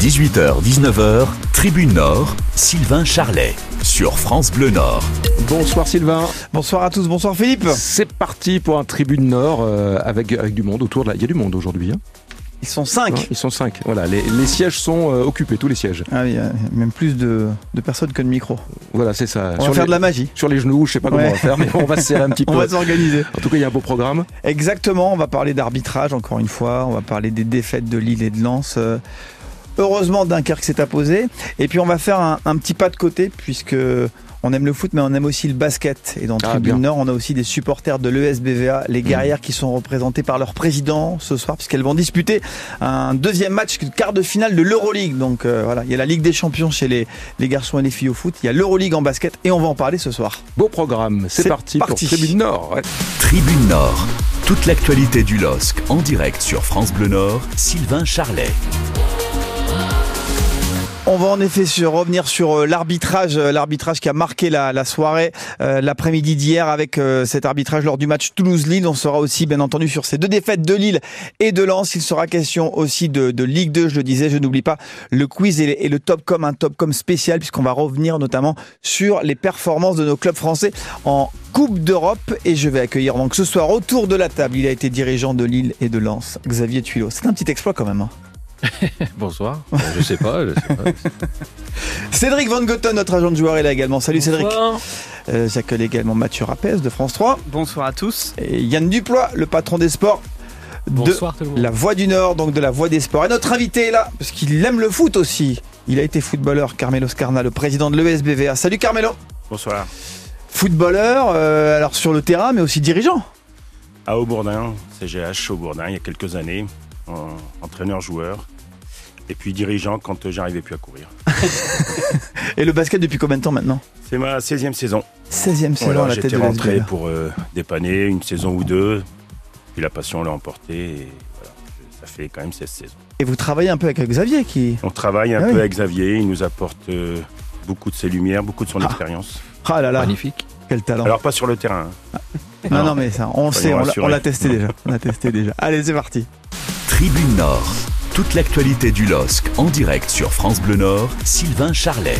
18h, 19h, Tribune Nord, Sylvain Charlet, sur France Bleu Nord. Bonsoir Sylvain. Bonsoir à tous, bonsoir Philippe. C'est parti pour un Tribune Nord euh, avec, avec du monde autour de la... Il y a du monde aujourd'hui. Hein Ils sont cinq. Ils sont cinq. Voilà, les, les sièges sont euh, occupés, tous les sièges. Ah oui, il y a même plus de, de personnes que de micros. Voilà, c'est ça. On va faire les- de la magie. Sur les genoux, je sais pas comment on va faire, mais on va se serrer un petit peu. On va s'organiser. En tout cas, il y a un beau programme. Exactement, on va parler d'arbitrage encore une fois, on va parler des défaites de Lille et de Lens. Heureusement, Dunkerque s'est imposé. Et puis on va faire un, un petit pas de côté puisque on aime le foot, mais on aime aussi le basket. Et dans Ah, Tribune bien. Nord, on a aussi des supporters de l'ESBVA, les guerrières qui sont représentées par leur président ce soir, puisqu'elles vont disputer un deuxième match, quart de finale de l'Euroleague. Donc euh, voilà, il y a la Ligue des Champions chez les, les garçons et les filles au foot, il y a l'Euroleague en basket, et on va en parler ce soir. Beau programme. C'est C'est parti, parti. pour Tribune Nord. ouais. Tribune Nord, toute l'actualité du LOSC en direct sur France Bleu Nord, Sylvain Charlet. On va en effet revenir sur euh, l'arbitrage, euh, l'arbitrage qui a marqué la, soirée, euh, l'après-midi d'hier avec cet arbitrage lors du match Toulouse-Lille. On sera aussi bien entendu sur ces deux défaites de Lille et de Lens. Il sera question aussi de, Ligue 2, je le disais, je n'oublie pas le quiz et, et le top com, un top com spécial puisqu'on va revenir notamment sur les performances de nos clubs français en Coupe d'Europe et je vais accueillir donc ce soir autour de la table, il a été dirigeant de Lille et de Lens, Xavier Tuilot. C'est un petit exploit quand même. hein. Bonsoir. Euh, Je sais pas. Je sais pas. Cédric Van Gotten, notre agent de joueur, est là également. Salut Cédric. Euh, J'accueille également Mathieu Rapès de France 3 Bonsoir à tous. et Yann Duplois, le patron des sports de Bonsoir tout le monde. la Voix du Nord, donc de la Voix des sports. Et notre invité est là, parce qu'il aime le foot aussi. Il a été footballeur, Carmelo Scarna, le président de l'ESBVA. Salut Carmelo Bonsoir. Footballeur, euh, alors sur le terrain, mais aussi dirigeant. À Aubourdin, CGH Aubourdin, il y a quelques années, en- entraîneur-joueur, et puis dirigeant quand j'arrivais plus à courir. Et le basket depuis combien de temps maintenant? C'est ma 16e saison. 16e saison Voilà, à la tête J'étais de rentré l'ESBVA. pour euh, dépanner une saison ou deux, puis la passion l'a emporté, et voilà, ça fait quand même 16 saisons. Et vous travaillez un peu avec Xavier qui... On travaille un Ah peu oui. avec Xavier, il nous apporte euh, beaucoup de ses lumières, beaucoup de son Ah. expérience. Ah là là, Magnifique. quel talent. Alors pas sur le terrain, hein. non, non, mais ça, on le sait, on l'a- rassurés. on l'a testé déjà. On l'a testé déjà. Allez, c'est parti. Tribune Nord, toute l'actualité du LOSC en direct sur France Bleu Nord, Sylvain Charlet.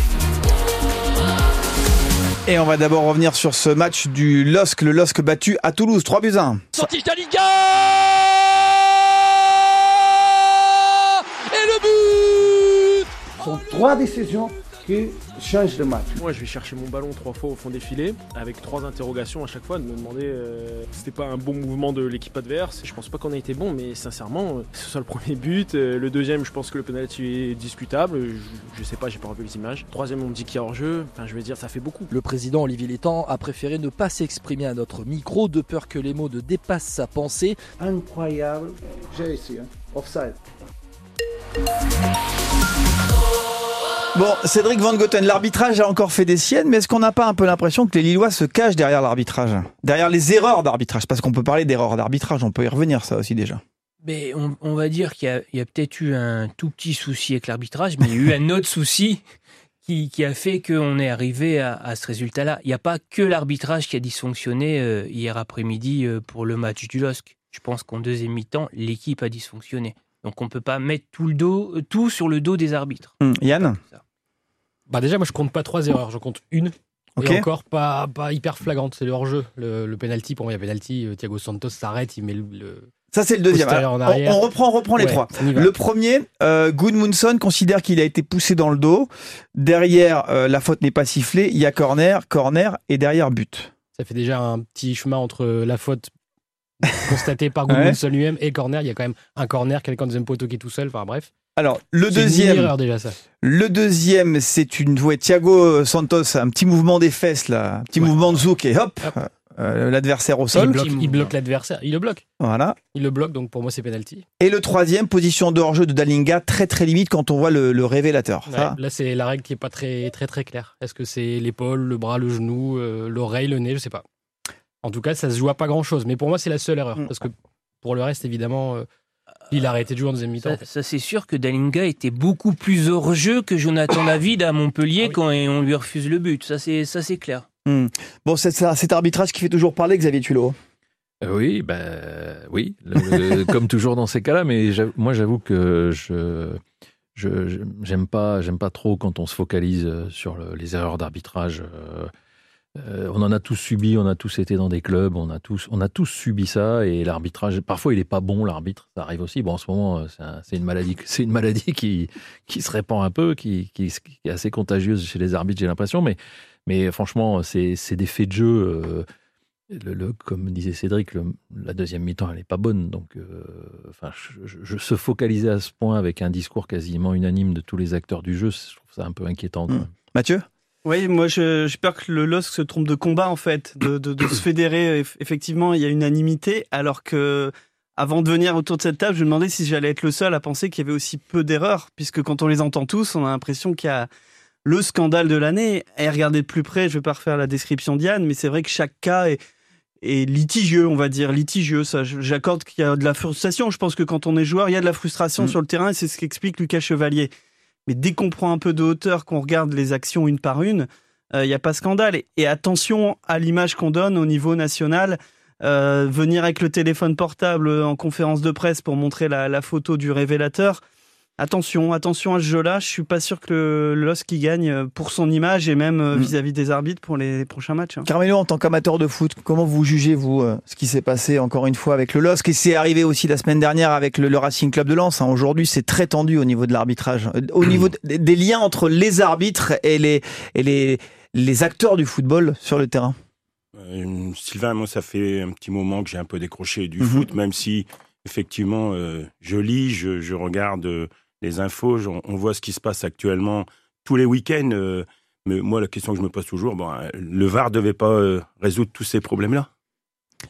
Et on va d'abord revenir sur ce match du LOSC, le LOSC battu à Toulouse, 3 buts à 1. Sorti Dalinga Et le but sont trois décisions qui changent le match. Moi, je vais chercher mon ballon trois fois au fond des filets, avec trois interrogations à chaque fois, de me demander euh, si c'était pas un bon mouvement de l'équipe adverse. Je pense pas qu'on a été bon, mais sincèrement, euh, que ce soit le premier but, euh, le deuxième, je pense que le penalty est discutable. Je, je sais pas, j'ai pas revu les images. Troisième, on me dit qu'il y a hors-jeu. Enfin, je veux dire, ça fait beaucoup. Le président Olivier Létang a préféré ne pas s'exprimer à notre micro de peur que les mots ne dépassent sa pensée. Incroyable. J'ai ici, hein. offside. Bon, Cédric Van Goten, l'arbitrage a encore fait des siennes, mais est-ce qu'on n'a pas un peu l'impression que les Lillois se cachent derrière l'arbitrage? Derrière les erreurs d'arbitrage Parce qu'on peut parler d'erreurs d'arbitrage, on peut y revenir ça aussi déjà. Mais on, va dire qu'il y a, peut-être eu un tout petit souci avec l'arbitrage, mais il y a eu un autre souci qui, a fait qu'on est arrivé à, à ce résultat-là. Il n'y a pas que l'arbitrage qui a dysfonctionné euh, hier après-midi euh, pour le match du LOSC. Je pense qu'en deuxième mi-temps, l'équipe a dysfonctionné. Donc on ne peut pas mettre tout, le dos, euh, tout sur le dos des arbitres. Hum, Yann Bah déjà, moi je compte pas trois erreurs, je compte une. Ok. Et encore pas, pas hyper flagrante, c'est le hors-jeu. Le, le penalty, pour moi, il y a penalty. euh, Thiago Santos s'arrête, il met le. le- Ça c'est le deuxième. Alors, on, reprend, on reprend les Ouais, trois. Le premier, euh, Goodmunson considère qu'il a été poussé dans le dos. Derrière, euh, la faute n'est pas sifflée. Il y a corner, corner et derrière but. Ça fait déjà un petit chemin entre la faute constatée par Ouais. Goodmanson lui-même et corner. Il y a quand même un corner, quelqu'un deuxième poteau qui est tout seul. Enfin bref. Alors, le C'est une deuxième, erreur déjà ça. le deuxième, c'est une ouais, Thiago Santos, un petit mouvement des fesses là, un petit Ouais. mouvement de zouk et hop, Hop. euh, l'adversaire au sol. il bloque l'adversaire. Il le bloque. Voilà. Il le bloque, donc pour moi c'est penalty. Et le troisième, position de hors-jeu de Dalinga, très très limite quand on voit le, le révélateur. Ouais, Ça, là c'est la règle qui est pas très très très claire. Est-ce que c'est l'épaule, le bras, le genou, euh, l'oreille, le nez, je sais pas. En tout cas, ça se joue à pas grand chose. Mais pour moi, c'est la seule erreur. Mm. Parce que pour le reste, évidemment, euh, il a arrêté de jouer en deuxième mi-temps. Ça, en fait. ça, c'est sûr que Dalinga était beaucoup plus hors jeu que Jonathan David à Montpellier Ah oui. quand on lui refuse le but. Ça, c'est ça, c'est clair. bon, c'est ça, cet arbitrage qui fait toujours parler, Xavier Tulot. Euh, Oui, ben oui, le- le- comme toujours dans ces cas-là, mais moi j'avoue que je je j'aime pas j'aime pas trop quand on se focalise euh, sur le- les erreurs d'arbitrage. euh, euh, on en a tous subi, on a tous été dans des clubs, on a tous on a tous subi ça et l'arbitrage parfois il est pas bon l'arbitre, ça arrive aussi. Bon en ce moment euh, c'est un- c'est une maladie c'est une maladie qui qui se répand un peu, qui, qui, qui est assez contagieuse chez les arbitres j'ai l'impression, mais mais franchement c'est des faits de jeu. euh, le, comme disait Cédric, la deuxième mi-temps, elle n'est pas bonne. Donc, enfin, je, se focaliser à ce point avec un discours quasiment unanime de tous les acteurs du jeu, je trouve ça un peu inquiétant. Mm. même. Mathieu? Oui, moi je- j'ai peur que le LOSC se trompe de combat en fait, de, de- de se fédérer. Eff- Effectivement, il y a unanimité, alors que avant de venir autour de cette table, je me demandais si j'allais être le seul à penser qu'il y avait aussi peu d'erreurs, puisque quand on les entend tous, on a l'impression qu'il y a le scandale de l'année. Et regardez de plus près, je vais pas refaire la description d'Yann, mais c'est vrai que chaque cas est, est litigieux, on va dire, litigieux. Ça, j'accorde qu'il y a de la frustration. Je pense que quand on est joueur, il y a de la frustration Mm. sur le terrain, et c'est ce qu'explique Lucas Chevalier. Mais dès qu'on prend un peu de hauteur, qu'on regarde les actions une par une, il n'y a pas scandale. Et, attention à l'image qu'on donne au niveau national. Euh, venir avec le téléphone portable en conférence de presse pour montrer la photo du révélateur. Attention, attention à ce jeu-là. Je suis pas sûr que le, LOSC y gagne pour son image et même euh, Mm. vis-à-vis des arbitres pour les prochains matchs. hein. Carmelo, en tant qu'amateur de foot, comment vous jugez, vous, euh, ce qui s'est passé encore une fois avec le LOSC et c'est arrivé aussi la semaine dernière avec le, le Racing Club de Lens hein. Aujourd'hui, c'est très tendu au niveau de l'arbitrage, Euh, au niveau des liens entre les arbitres et les, et les, les acteurs du football sur le terrain. Euh, Sylvain, moi, ça fait un petit moment que j'ai un peu décroché du Mhm. foot, même si, effectivement, euh, je lis, je, je regarde euh, les infos, on voit ce qui se passe actuellement tous les week-ends. euh, mais moi, la question que je me pose toujours, bon, euh, le VAR devait pas euh, résoudre tous ces problèmes-là?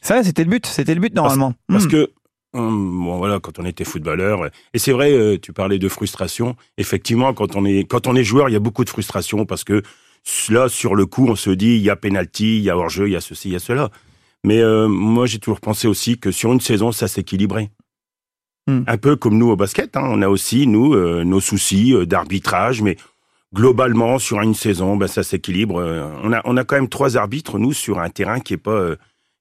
Ça, c'était le but, c'était le but normalement. Parce Hmm. que, hum, bon, voilà, quand on était footballeur, et c'est vrai, euh, tu parlais de frustration. Effectivement, quand on est, quand on est joueur, il y a beaucoup de frustration parce que là, sur le coup, on se dit, il y a penalty, il y a hors-jeu, il y a ceci, il y a cela. Mais moi, j'ai toujours pensé aussi que sur une saison, ça s'équilibrait. Hmm. Un peu comme nous au basket, hein, on a aussi, nous, euh, nos soucis euh, d'arbitrage, mais globalement, sur une saison, ben, ça s'équilibre. Euh, on, a, on a quand même trois arbitres, nous, sur un terrain qui est pas...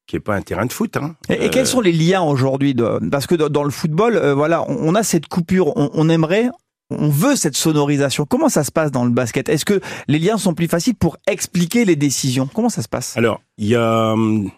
qui est pas un terrain de foot. Hein. Et, et quels sont les liens aujourd'hui Parce que dans, le football, voilà, on, on a cette coupure. On, on aimerait, on veut cette sonorisation. Comment ça se passe dans le basket? Est-ce que les liens sont plus faciles pour expliquer les décisions? Comment ça se passe? Alors, il y a hum,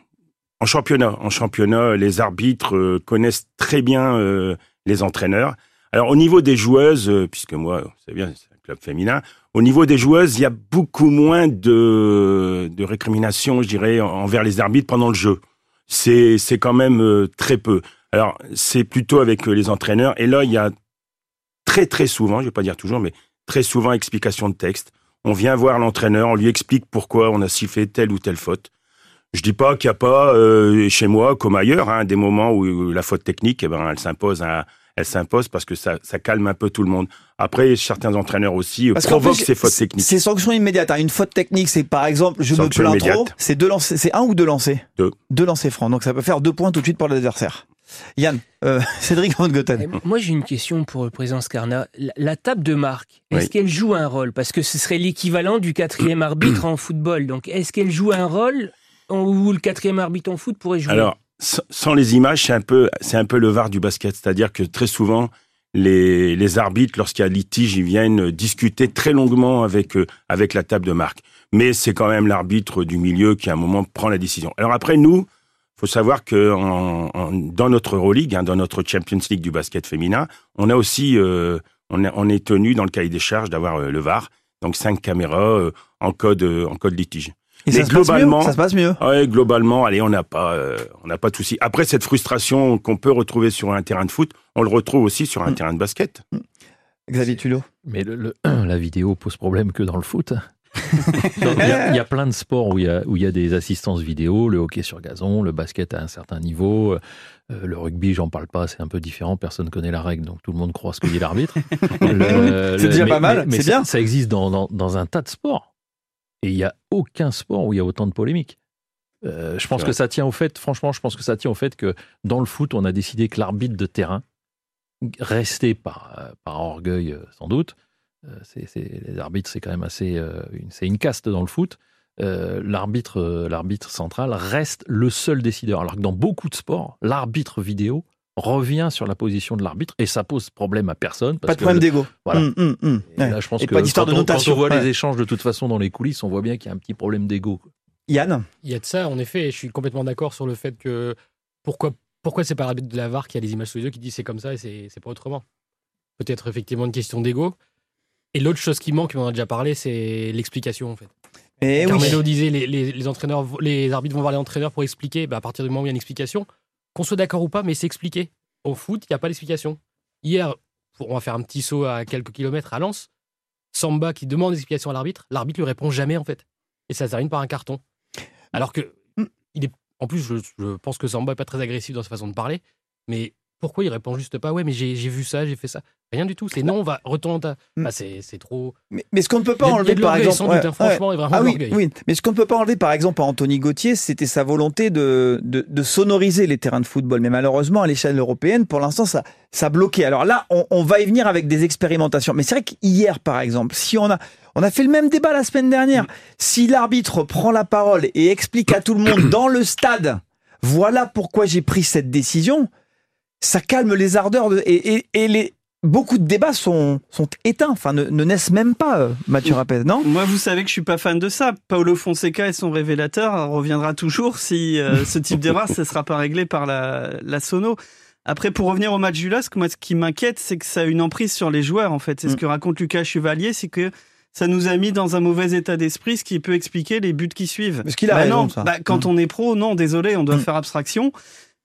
en championnat, en championnat, les arbitres euh, connaissent très bien euh, les entraîneurs. Alors, au niveau des joueuses, euh, puisque moi, c'est bien, c'est un club féminin, au niveau des joueuses, il y a beaucoup moins de, récriminations, je dirais, en- envers les arbitres pendant le jeu. C'est c'est quand même très peu. Alors, c'est plutôt avec les entraîneurs. Et là, il y a très très souvent, je vais pas dire toujours, mais très souvent explication de texte. On vient voir l'entraîneur, on lui explique pourquoi on a sifflé telle ou telle faute. Je dis pas qu'il n'y a pas euh, chez moi comme ailleurs hein, des moments où la faute technique, eh ben, elle s'impose, à- elle s'impose parce que ça, ça calme un peu tout le monde. Après, certains entraîneurs aussi euh, Parce qu'en provoquent plus, ces fautes techniques. C'est sanction immédiate. hein. Une faute technique, c'est par exemple, je Sanction me plains immédiate. trop. C'est deux lancers, c'est un ou deux lancers? Deux. Deux lancers francs. Donc ça peut faire deux points tout de suite pour l'adversaire. Yann, euh, Cédric Van Goten. Eh, Moi, j'ai une question pour le président Scarna. La, la table de marque, est-ce Oui. qu'elle joue un rôle? Parce que ce serait l'équivalent du quatrième arbitre en football. Donc, est-ce qu'elle joue un rôle où le quatrième arbitre en foot pourrait jouer Alors, sans les images, c'est un peu, c'est un peu le var du basket. C'est-à-dire que très souvent, les, les arbitres, lorsqu'il y a litige, ils viennent discuter très longuement avec, euh, avec la table de marque. Mais c'est quand même l'arbitre du milieu qui, à un moment, prend la décision. Alors après, nous, faut savoir que dans notre Euroleague, hein, dans notre Champions League du basket féminin, on a aussi, euh, on, est- tenu dans le cahier des charges d'avoir euh, le VAR, donc cinq caméras en code, en code litige. Et Mais ça se passe mieux globalement- Ça se passe mieux. Ouais, globalement, allez, on n'a pas, euh, on n'a pas de souci. Après, cette frustration qu'on peut retrouver sur un terrain de foot, on le retrouve aussi sur un Mm. terrain de basket. Xavier Tulot. Mais le- le- la vidéo pose problème que dans le foot. Il y, a- il y a plein de sports où il y a, où il y a des assistances vidéo, le hockey sur gazon, le basket à un certain niveau, euh, le rugby, j'en parle pas, c'est un peu différent, personne connaît la règle, donc tout le monde croit ce que dit l'arbitre. C'est déjà mais- pas mal, mais- mais c'est ça- bien. Ça existe dans, dans, dans un tas de sports. Et il n'y a aucun sport où il y a autant de polémiques. Euh, je pense que vrai. ça tient au fait, franchement, je pense que ça tient au fait que dans le foot, on a décidé que l'arbitre de terrain, resté par, par orgueil euh, sans doute, euh, c'est, les arbitres, c'est quand même assez, c'est une caste dans le foot. Euh, l'arbitre, l'arbitre central reste le seul décideur. Alors que dans beaucoup de sports, l'arbitre vidéo revient sur la position de l'arbitre et ça pose problème à personne. Pas de problème d'ego. Voilà. Hum, hum, hum. Et Ouais. là, je pense Et que pas d'histoire de on- quand notation. on voit Ouais. les échanges de toute façon dans les coulisses, on voit bien qu'il y a un petit problème d'ego. Yann Il y a de ça, en effet, et je suis complètement d'accord sur le fait que pourquoi, pourquoi c'est pas l'arbitre de la VAR qui a les images sous les yeux qui dit c'est comme ça et c'est c'est pas autrement. Peut-être effectivement une question d'ego. Et l'autre chose qui manque, mais on en a déjà parlé, c'est l'explication en fait. Eh oui. Carmelo disait les, les, les entraîneurs, les arbitres vont voir les entraîneurs pour expliquer. Bah, à partir du moment où il y a une explication, qu'on soit d'accord ou pas, mais c'est expliqué. Au foot, il n'y a pas d'explication. Hier, on va faire un petit saut à quelques kilomètres à Lens. Samba qui demande des explications à l'arbitre, l'arbitre lui répond jamais en fait. Et ça se termine par un carton. Alors que, il est, en plus, je, je pense que Samba est pas très agressif dans sa façon de parler. Mais pourquoi il répond juste pas Ouais, mais j'ai vu ça, j'ai fait ça. Rien du tout. C'est non, on va retourner. ta- Bah, c'est c'est trop. Mais, mais ce qu'on ne peut pas enlever, par exemple. doute, franchement, et vraiment ah oui. Mais ce qu'on ne peut pas enlever, par exemple, à Anthony Gauthier, c'était sa volonté de, de, de sonoriser les terrains de football. Mais malheureusement, à l'échelle européenne, pour l'instant, ça, ça a bloqué. Alors là, on, on va y venir avec des expérimentations. Mais c'est vrai qu'hier, par exemple, si on a, on a fait le même débat la semaine dernière. Si l'arbitre prend la parole et explique à tout le monde dans le stade, voilà pourquoi j'ai pris cette décision, ça calme les ardeurs de- et, et, et les, beaucoup de débats sont, sont éteints, enfin ne, ne naissent même pas, euh, Mathieu Rapez, non? Moi, vous savez que je suis pas fan de ça. Paolo Fonseca et son révélateur reviendra toujours si euh, ce type d'erreur ne sera pas réglé par la, la sono. Après, pour revenir au match du LOSC, moi, ce qui m'inquiète, c'est que ça a une emprise sur les joueurs, en fait. C'est ce Mm. que raconte Lucas Chevalier, c'est que ça nous a mis dans un mauvais état d'esprit, ce qui peut expliquer les buts qui suivent. Parce qu'il a Bah raison, non, ça. bah, quand Mm. on est pro, non, désolé, on doit Mm. faire abstraction.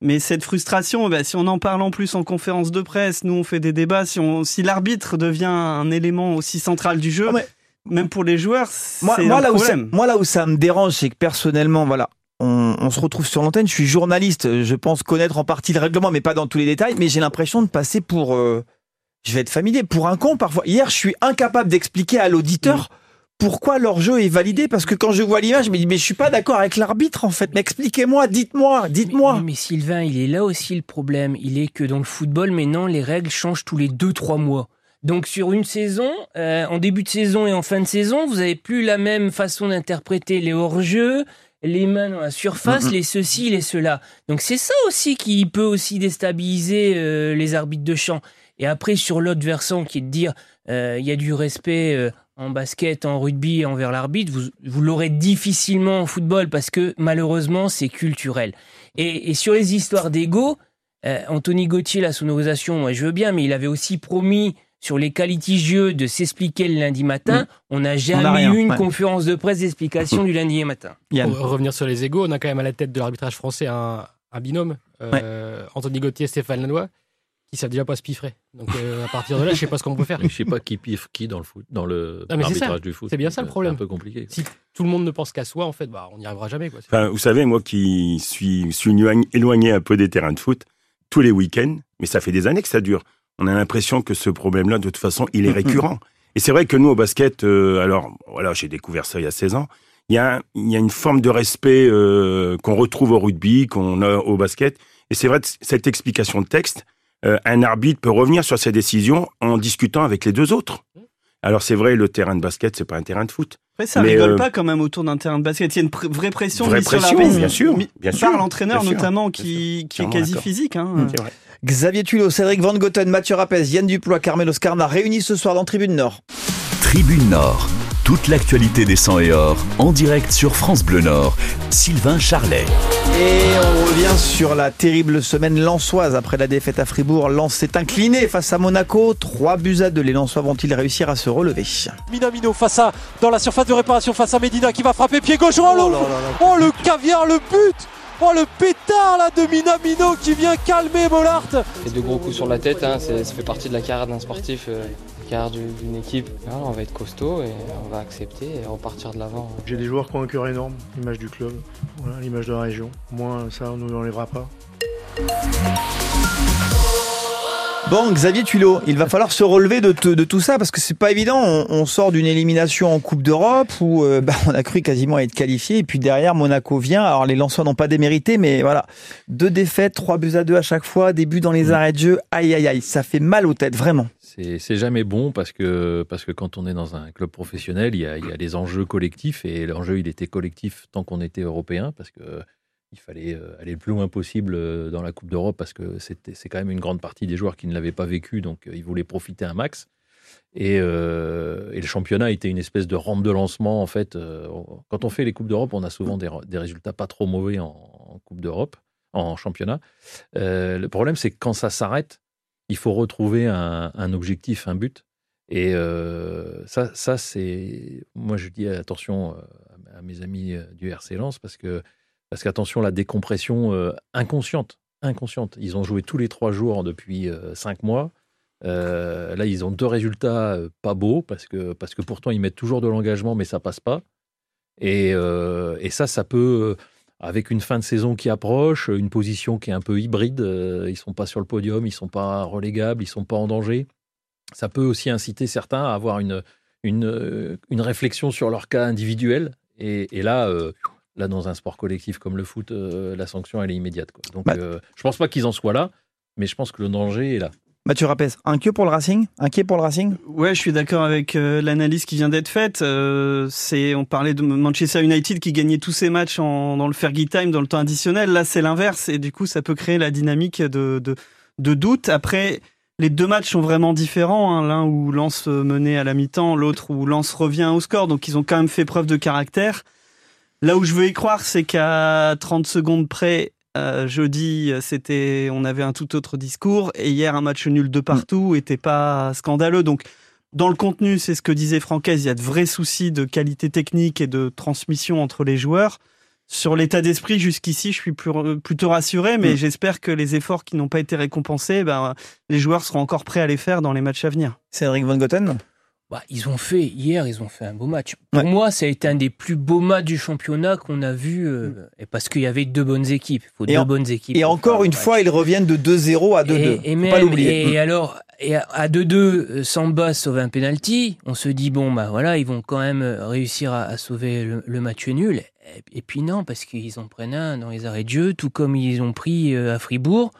Mais cette frustration, bah, si on en parle en plus en conférence de presse, nous on fait des débats, si, on, si l'arbitre devient un élément aussi central du jeu, mais- même pour les joueurs, moi, c'est moi, un là où ça, problème. moi, là où ça me dérange, c'est que personnellement, voilà, on, on se retrouve sur l'antenne. Je suis journaliste, je pense connaître en partie le règlement, mais pas dans tous les détails. Mais j'ai l'impression de passer pour, euh, je vais être familier, pour un con parfois. Hier, je suis incapable d'expliquer à l'auditeur. Pourquoi leur jeu est validé? Parce que quand je vois l'image, je me dis mais je suis pas d'accord avec l'arbitre en fait. Mais expliquez-moi, dites-moi, dites-moi. Mais, mais Sylvain, il est là aussi le problème. Il est que dans le football, maintenant, les règles changent tous les 2-3 mois. Donc sur une saison, euh, en début de saison et en fin de saison, vous avez plus la même façon d'interpréter les hors-jeux, les mains dans la surface, Mhm. les ceci, les cela. Donc c'est ça aussi qui peut aussi déstabiliser euh, les arbitres de champ. Et après sur l'autre versant qui est de dire euh, il y a du respect euh, en basket, en rugby envers l'arbitre, vous, vous l'aurez difficilement en football parce que malheureusement c'est culturel. Et, et sur les histoires d'ego, euh, Anthony Gauthier, la sonorisation, moi je veux bien, mais il avait aussi promis sur les litigieux de s'expliquer le lundi matin. Mm. On n'a jamais eu une ouais. conférence de presse d'explication du lundi matin. Yann. Pour revenir sur les égaux, on a quand même à la tête de l'arbitrage français un, un binôme, euh, Anthony Gauthier, Stéphane Lannoy, qui savent déjà pas se piffrer. Donc euh, à partir de là, je sais pas ce qu'on peut faire. Et je sais pas qui piffe qui dans le foot, dans le Ah, mais l'arbitrage du foot. C'est bien ça, le problème. C'est un peu compliqué. Si tout le monde ne pense qu'à soi, en fait, bah, on n'y arrivera jamais. Quoi. Enfin, vous savez, moi qui suis, suis éloigné- un peu des terrains de foot, tous les week-ends, mais ça fait des années que ça dure, on a l'impression que ce problème-là, de toute façon, il est récurrent. Et c'est vrai que nous, au basket, euh, alors, voilà, j'ai découvert ça il y a 16 ans, il y a, il y a une forme de respect euh, qu'on retrouve au rugby, qu'on a au basket. Et c'est vrai, que cette explication de texte, euh, un arbitre peut revenir sur ses décisions en discutant avec les deux autres. Alors c'est vrai, le terrain de basket, c'est pas un terrain de foot. Après, ça Mais, rigole euh, pas quand même autour d'un terrain de basket. Il y a une pr- vraie pression Vraie mise sur pression, l'arbitre, bien sûr, bien par l'entraîneur notamment, bien qui, qui est quasi physique. Hein. Vrai. Xavier Tulot, Cédric Van Goten, Mathieu Rapez, Yann Duplois, Carmelo Scarna réunis ce soir dans Tribune Nord. Tribune Nord. Toute l'actualité des 100 et or en direct sur France Bleu Nord. Sylvain Charlet. Et on revient sur la terrible semaine lançoise après la défaite à Fribourg. Lens s'est incliné face à Monaco. 3 buts à 2. Les Lensois vont-ils réussir à se relever? Minamino face à dans la surface de réparation face à Medina qui va frapper pied gauche. Oh, le, oh, le caviar, le but Oh le pétard là de Minamino qui vient calmer Bollard C'est deux gros coups sur la tête, hein, c'est- ça fait partie de la carrière d'un sportif, euh, d'une équipe. Voilà, on va être costaud et on va accepter et repartir de l'avant. J'ai des joueurs qui ont un cœur énorme, l'image du club, l'image de la région. Moi, ça, on ne nous l'enlèvera pas. Bon, Xavier Tulot, il va falloir se relever de, tout ça parce que c'est pas évident. On, on sort d'une élimination en Coupe d'Europe où euh, bah, on a cru quasiment être qualifié et puis derrière Monaco vient. Alors les Lensois n'ont pas démérité, mais voilà, deux défaites, trois buts à deux à chaque fois, des buts dans les arrêts de jeu. Aïe aïe aïe, ça fait mal aux têtes vraiment. C'est jamais bon parce que, parce que quand on est dans un club professionnel, il y a, il y a des enjeux collectifs et l'enjeu, il était collectif tant qu'on était européen parce que il fallait aller le plus loin possible dans la Coupe d'Europe parce que c'est quand même une grande partie des joueurs qui ne l'avaient pas vécu, donc ils voulaient profiter un max. Et, et, le championnat était une espèce de rampe de lancement. En fait, quand on fait les Coupes d'Europe, on a souvent des, des résultats pas trop mauvais en, Coupe d'Europe, en championnat. le problème, c'est que quand ça s'arrête, il faut retrouver un, un objectif, un but. Et ça, ça c'est. Moi, je dis attention à mes amis du RC Lens parce que, parce qu'attention, la décompression inconsciente. Inconsciente. Ils ont joué tous les trois jours depuis cinq mois. là, ils ont deux résultats pas beaux parce que, parce que pourtant, ils mettent toujours de l'engagement, mais ça passe pas. Et, ça, ça peut avec une fin de saison qui approche, une position qui est un peu hybride. Ils sont pas sur le podium, ils sont pas relégables, ils sont pas en danger ça peut aussi inciter certains à avoir une, une, euh, une réflexion sur leur cas individuel. Et, là, euh, là, dans un sport collectif comme le foot, euh, la sanction, elle est immédiate. Quoi. Donc, je pense pas qu'ils en soient là, mais je pense que le danger est là. Mathieu Rapes, inquiet pour le Racing? Inquiet pour le Racing? Ouais, je suis d'accord avec l'analyse qui vient d'être faite. c'est, on parlait de Manchester United qui gagnait tous ses matchs en, dans le Fergie Time, dans le temps additionnel. Là, c'est l'inverse, et du coup, ça peut créer la dynamique de, de, de doute. Après, les deux matchs sont vraiment différents. Hein. L'un où Lens menait à la mi-temps, l'autre où Lens revient au score. Donc ils ont quand même fait preuve de caractère. Là où je veux y croire, c'est qu'à 30 secondes près, euh, jeudi, c'était, on avait un tout autre discours. Et hier, un match nul de partout était pas scandaleux. Donc dans le contenu, c'est ce que disait Francaise, il y a de vrais soucis de qualité technique et de transmission entre les joueurs. Sur l'état d'esprit, jusqu'ici, je suis plutôt rassuré, mais mm. j'espère que les efforts qui n'ont pas été récompensés, ben, les joueurs seront encore prêts à les faire dans les matchs à venir. Cédric Van Goten? Bah, ils ont fait hier, ils ont fait un beau match. Pour moi, ça a été un des plus beaux matchs du championnat qu'on a vu, euh, et parce qu'il y avait deux bonnes équipes. Faut deux bonnes équipes. Et encore une fois, ils reviennent de 2-0 à 2-2. Et, et, pas et alors, et à 2-2, euh, Samba sauve un penalty. On se dit bon bah voilà, ils vont quand même réussir à, sauver le, le, match nul. Et, puis non, parce qu'ils en prennent un dans les arrêts de jeu, tout comme ils ont pris euh, à Fribourg.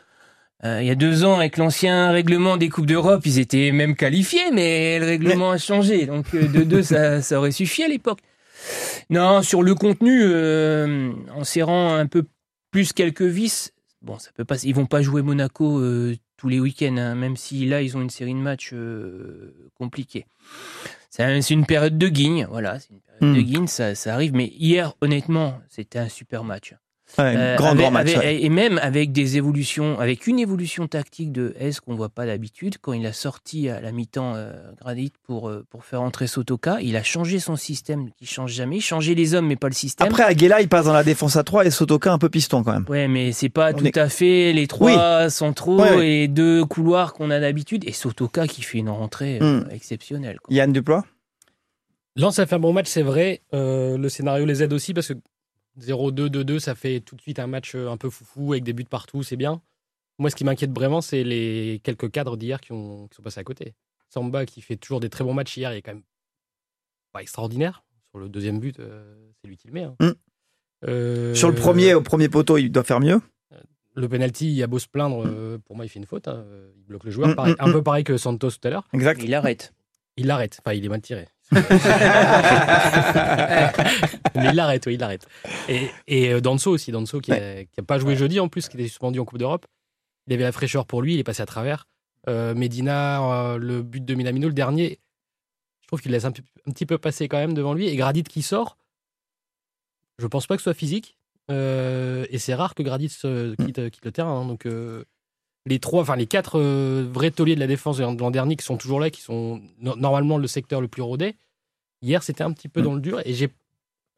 Euh, il y a deux ans, avec l'ancien règlement des Coupes d'Europe, ils étaient même qualifiés, mais le règlement a changé. Donc euh, de deux, ça, ça aurait suffi à l'époque. Non, sur le contenu, en serrant un peu plus quelques vis, bon, ça peut pas. Ils vont pas jouer Monaco tous les week-ends, hein, même si là, ils ont une série de matchs compliqués. C'est une période de guigne, voilà. C'est une période de hmm. guigne, ça, ça arrive. Mais hier, honnêtement, c'était un super match. Euh, grand, grand match. Et même avec des évolutions, avec une évolution tactique de S qu'on voit pas d'habitude, quand il a sorti à la mi-temps euh, Gradit pour, euh, pour faire entrer Sotoka, il a changé son système qui change jamais, changé les hommes mais pas le système. Après Aguela, il passe dans la défense à 3 et Sotoka un peu piston quand même. Ouais, mais c'est pas tout à fait les trois centraux et deux couloirs qu'on a d'habitude et Sotoka qui fait une rentrée hmm. exceptionnelle. Yann Duplois Lens a fait un bon match, c'est vrai. le scénario les aide aussi parce que 0-2, 2-2, ça fait tout de suite un match euh, un peu foufou avec des buts partout, c'est bien. Moi, ce qui m'inquiète vraiment, c'est les quelques cadres d'hier qui, ont, qui sont passés à côté. Samba, qui fait toujours des très bons matchs hier, il est quand même pas extraordinaire. Sur le deuxième but, euh, c'est lui qui le met. Hein. Mm. Euh, Sur le premier, au premier poteau, il doit faire mieux. Le penalty, il a beau se plaindre, pour moi, il fait une faute. Hein. Il bloque le joueur. Mm, mm, un peu pareil que Santos tout à l'heure. Exact. Il arrête. Il l'arrête. Enfin, il est mal tiré. Mais il l'arrête, oui, il l'arrête. Et, et euh, Danso aussi, Danso qui n'a pas joué jeudi en plus, qui était suspendu en Coupe d'Europe. Il avait la fraîcheur pour lui, il est passé à travers. Euh, Medina, euh, le but de Minamino, le dernier, je trouve qu'il laisse un, petit peu passer quand même devant lui. Et Gradit qui sort, je pense pas que ce soit physique. et c'est rare que Gradit quitte, quitte, le terrain. Hein. donc les trois, enfin les quatre vrais tauliers de la défense de l'an dernier qui sont toujours là, qui sont normalement le secteur le plus rodé. Hier, c'était un petit peu mm. dans le dur et j'ai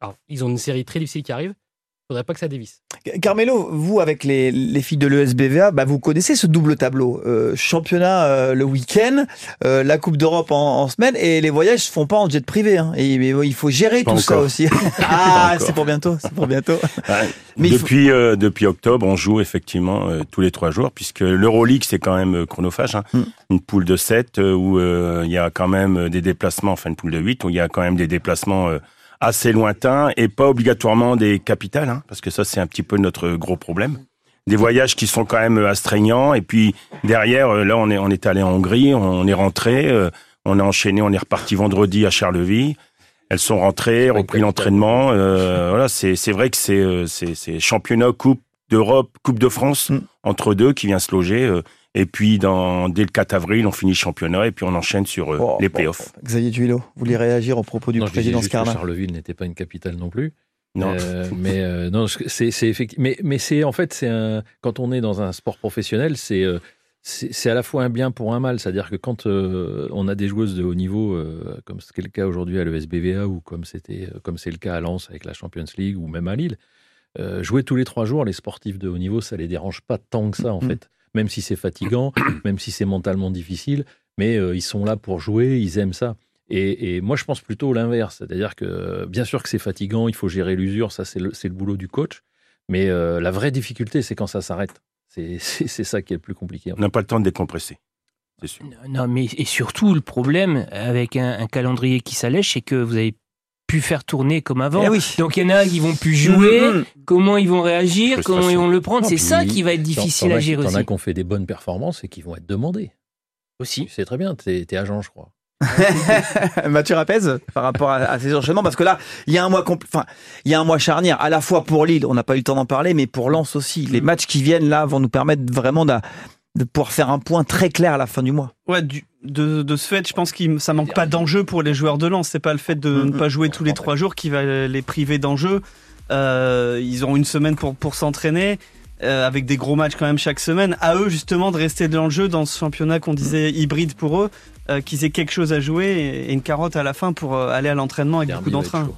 alors, ils ont une série très difficile qui arrive. Il faudrait pas que ça dévisse. Carmelo, vous, avec les, les filles de l'ESBVA, bah, vous connaissez ce double tableau. Euh, championnat euh, le week-end, euh, la Coupe d'Europe en, en, semaine, et les voyages se font pas en jet privé. Hein. Et, il faut gérer tout ça aussi. ah, c'est pour bientôt, c'est pour bientôt. Mais depuis, depuis octobre, on joue effectivement tous les trois jours, puisque l'Euroleague, c'est quand même chronophage. Hein. Hmm. Une poule de 7 où il y a quand même des déplacements, enfin une poule de 8, où il y a quand même des déplacements assez lointains et pas obligatoirement des capitales, hein, parce que ça c'est un petit peu notre gros problème. Des voyages qui sont quand même astreignants et puis derrière, euh, là on est on est allé en Hongrie, on est rentré, euh, on est enchaîné, on est reparti vendredi à Charleville. elles sont rentrées, repris l'entraînement. Euh, voilà, c'est c'est vrai que c'est euh, c'est c'est championnat, coupe d'Europe, coupe de France Mm. entre deux qui vient se loger. euh, et puis dans dès le 4 avril, on finit le championnat et puis on enchaîne sur euh, Oh, les bon, playoffs. Xavier Duilo, vous voulez réagir au propos du Non, président Scarna Charleville n'était pas une capitale non plus. Non. Euh, mais euh, non, c'est c'est effectivement. Mais, mais c'est en fait, c'est un. Quand on est dans un sport professionnel, c'est c'est c'est à la fois un bien pour un mal. C'est-à-dire que quand euh, on a des joueuses de haut niveau, euh, comme ce qui est le cas aujourd'hui à l'ESBVA ou comme c'était comme c'est le cas à Lens avec la Champions League ou même à Lille, euh, jouer tous les trois jours, les sportifs de haut niveau, ça les dérange pas tant que ça en Mm. fait. Même si c'est fatigant, même si c'est mentalement difficile, mais euh, ils sont là pour jouer, ils aiment ça. Et, et moi, je pense plutôt l'inverse. C'est-à-dire que, bien sûr que c'est fatigant, il faut gérer l'usure, ça, c'est le, boulot du coach. Mais euh, la vraie difficulté, c'est quand ça s'arrête. C'est ça qui est le plus compliqué. en On n'a pas le temps de décompresser. C'est sûr. Non, mais et surtout, le problème avec un, un calendrier qui s'allège, c'est que vous avez pu faire tourner comme avant. Eh oui. Donc il y en a qui vont plus jouer. Mhm. Comment ils vont réagir? Comment ils vont le prendre? Non, C'est ça qui va être difficile à gérer T'en aussi. as qui ont fait des bonnes performances et qui vont être demandés. Aussi. C'est très bien, t'es es agent, je crois. Mathieu Rapez, par rapport à, à ces enchaînements, parce que là, il y a un mois, enfin, il y a un mois charnière, à la fois pour Lille, on n'a pas eu le temps d'en parler, mais pour Lens aussi. Les matchs qui viennent là vont nous permettre vraiment d'a- de, pouvoir faire un point très clair à la fin du mois. Ouais, du- de, de ce fait, je pense que ça manque pas d'enjeu pour les joueurs de Lens. C'est pas le fait de Mm, ne pas jouer tous les trois jours qui va les priver d'enjeu. Euh, ils auront une semaine pour, pour s'entraîner. euh, avec des gros matchs quand même chaque semaine, à eux justement de rester dans le jeu dans ce championnat qu'on disait hybride pour eux, euh, qu'ils aient quelque chose à jouer et, et une carotte à la fin pour aller à l'entraînement avec beaucoup d'entrain.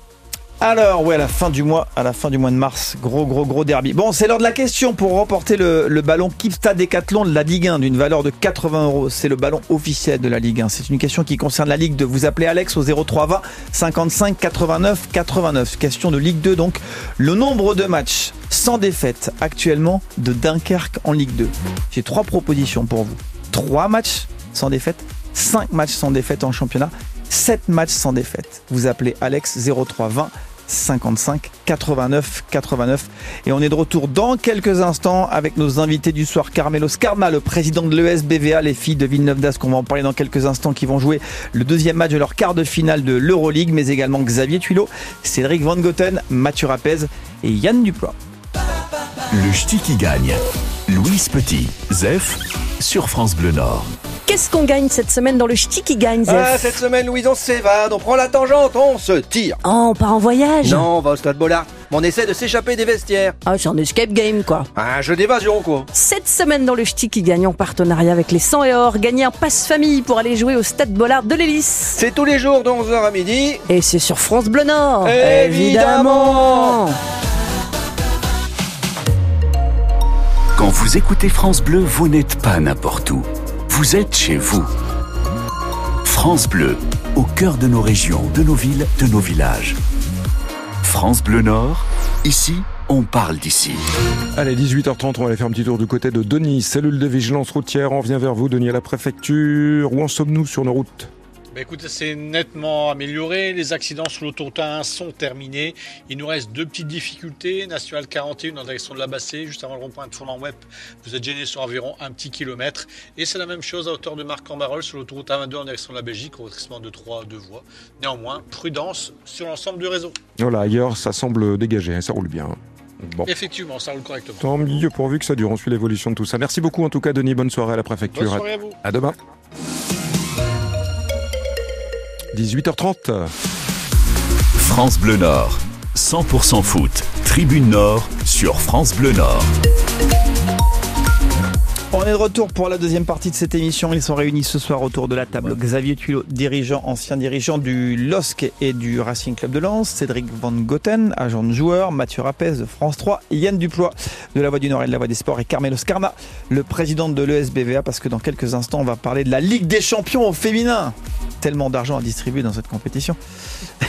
Alors, ouais, à la fin du mois, à la fin du mois de mars, gros, gros, gros derby. Bon, c'est l'heure de la question pour remporter le, ballon Kipsta Décathlon de la Ligue 1 d'une valeur de 80 euros. C'est le ballon officiel de la Ligue 1. C'est une question qui concerne la Ligue 2. Vous appelez Alex au 0320 55 89 89. Question de Ligue 2, donc. Le nombre de matchs sans défaite actuellement de Dunkerque en Ligue 2. J'ai trois propositions pour vous. Trois matchs sans défaite, cinq matchs sans défaite en championnat, 7 matchs sans défaite. Vous appelez Alex 0320 55 89 89 et on est de retour dans quelques instants avec nos invités du soir Carmelo Scarma le président de l'ESBVA les filles de Villeneuve d'Ascq qu'on va en parler dans quelques instants qui vont jouer le deuxième match de leur quart de finale de l'Euroleague mais également Xavier Tuilot Cédric Van Goten Mathieu Rapez et Yann Duplois Le ch'ti qui gagne. Louise Petit, Zef, sur France Bleu Nord. Qu'est-ce qu'on gagne cette semaine dans le ch'ti qui gagne, Zef Ah, cette semaine, Louise, on s'évade, on prend la tangente, on se tire. Oh, on part en voyage Non, on va au stade Bollard. On essaie de s'échapper des vestiaires. Ah, c'est un escape game, quoi. Un jeu d'évasion, quoi. Cette semaine dans le ch'ti qui gagne en partenariat avec les 100 et or, gagner un passe-famille pour aller jouer au stade Bollard de l'Hélice. C'est tous les jours de 11h à midi. Et c'est sur France Bleu Nord. Évidemment. Vous écoutez France Bleu, vous n'êtes pas n'importe où. Vous êtes chez vous. France Bleu, au cœur de nos régions, de nos villes, de nos villages. France Bleu Nord, ici, on parle d'ici. Allez, 18h30, on va aller faire un petit tour du côté de Denis, cellule de vigilance routière. On vient vers vous, Denis, à la préfecture. Où en sommes-nous sur nos routes? Bah écoutez, c'est nettement amélioré. Les accidents sur l'autoroute 1 sont terminés. Il nous reste deux petites difficultés. National 41 en direction de la Bassée, juste avant le rond-point de Fourlan Web. Vous êtes gêné sur environ un petit kilomètre. Et c'est la même chose à hauteur de Marc-en-Barœul sur l'autoroute A22 en direction de la Belgique, au redressement de 3 à 2 voies. Néanmoins, prudence sur l'ensemble du réseau. Voilà, ailleurs, ça semble dégagé, hein, ça roule bien. Bon. Effectivement, ça roule correctement. Tant mieux pourvu que ça dure. On suit l'évolution de tout ça. Merci beaucoup en tout cas, Denis. Bonne soirée à la préfecture. Bonne soirée à vous. À demain. 18h30. France Bleu Nord, 100% foot, Tribune Nord, sur France Bleu Nord. On est de retour pour la deuxième partie de cette émission. Ils sont réunis ce soir autour de la table. Xavier Tuilot, dirigeant, ancien dirigeant du LOSC et du Racing Club de Lens. Cédric Van Goten, agent de joueur. Mathieu Rapez de France 3. Yann Duplois de La Voix du Nord et de La Voix des Sports. Et Carmelo Scarma, le président de l'ESBVA. Parce que dans quelques instants, on va parler de la Ligue des Champions au féminin. Tellement d'argent à distribuer dans cette compétition.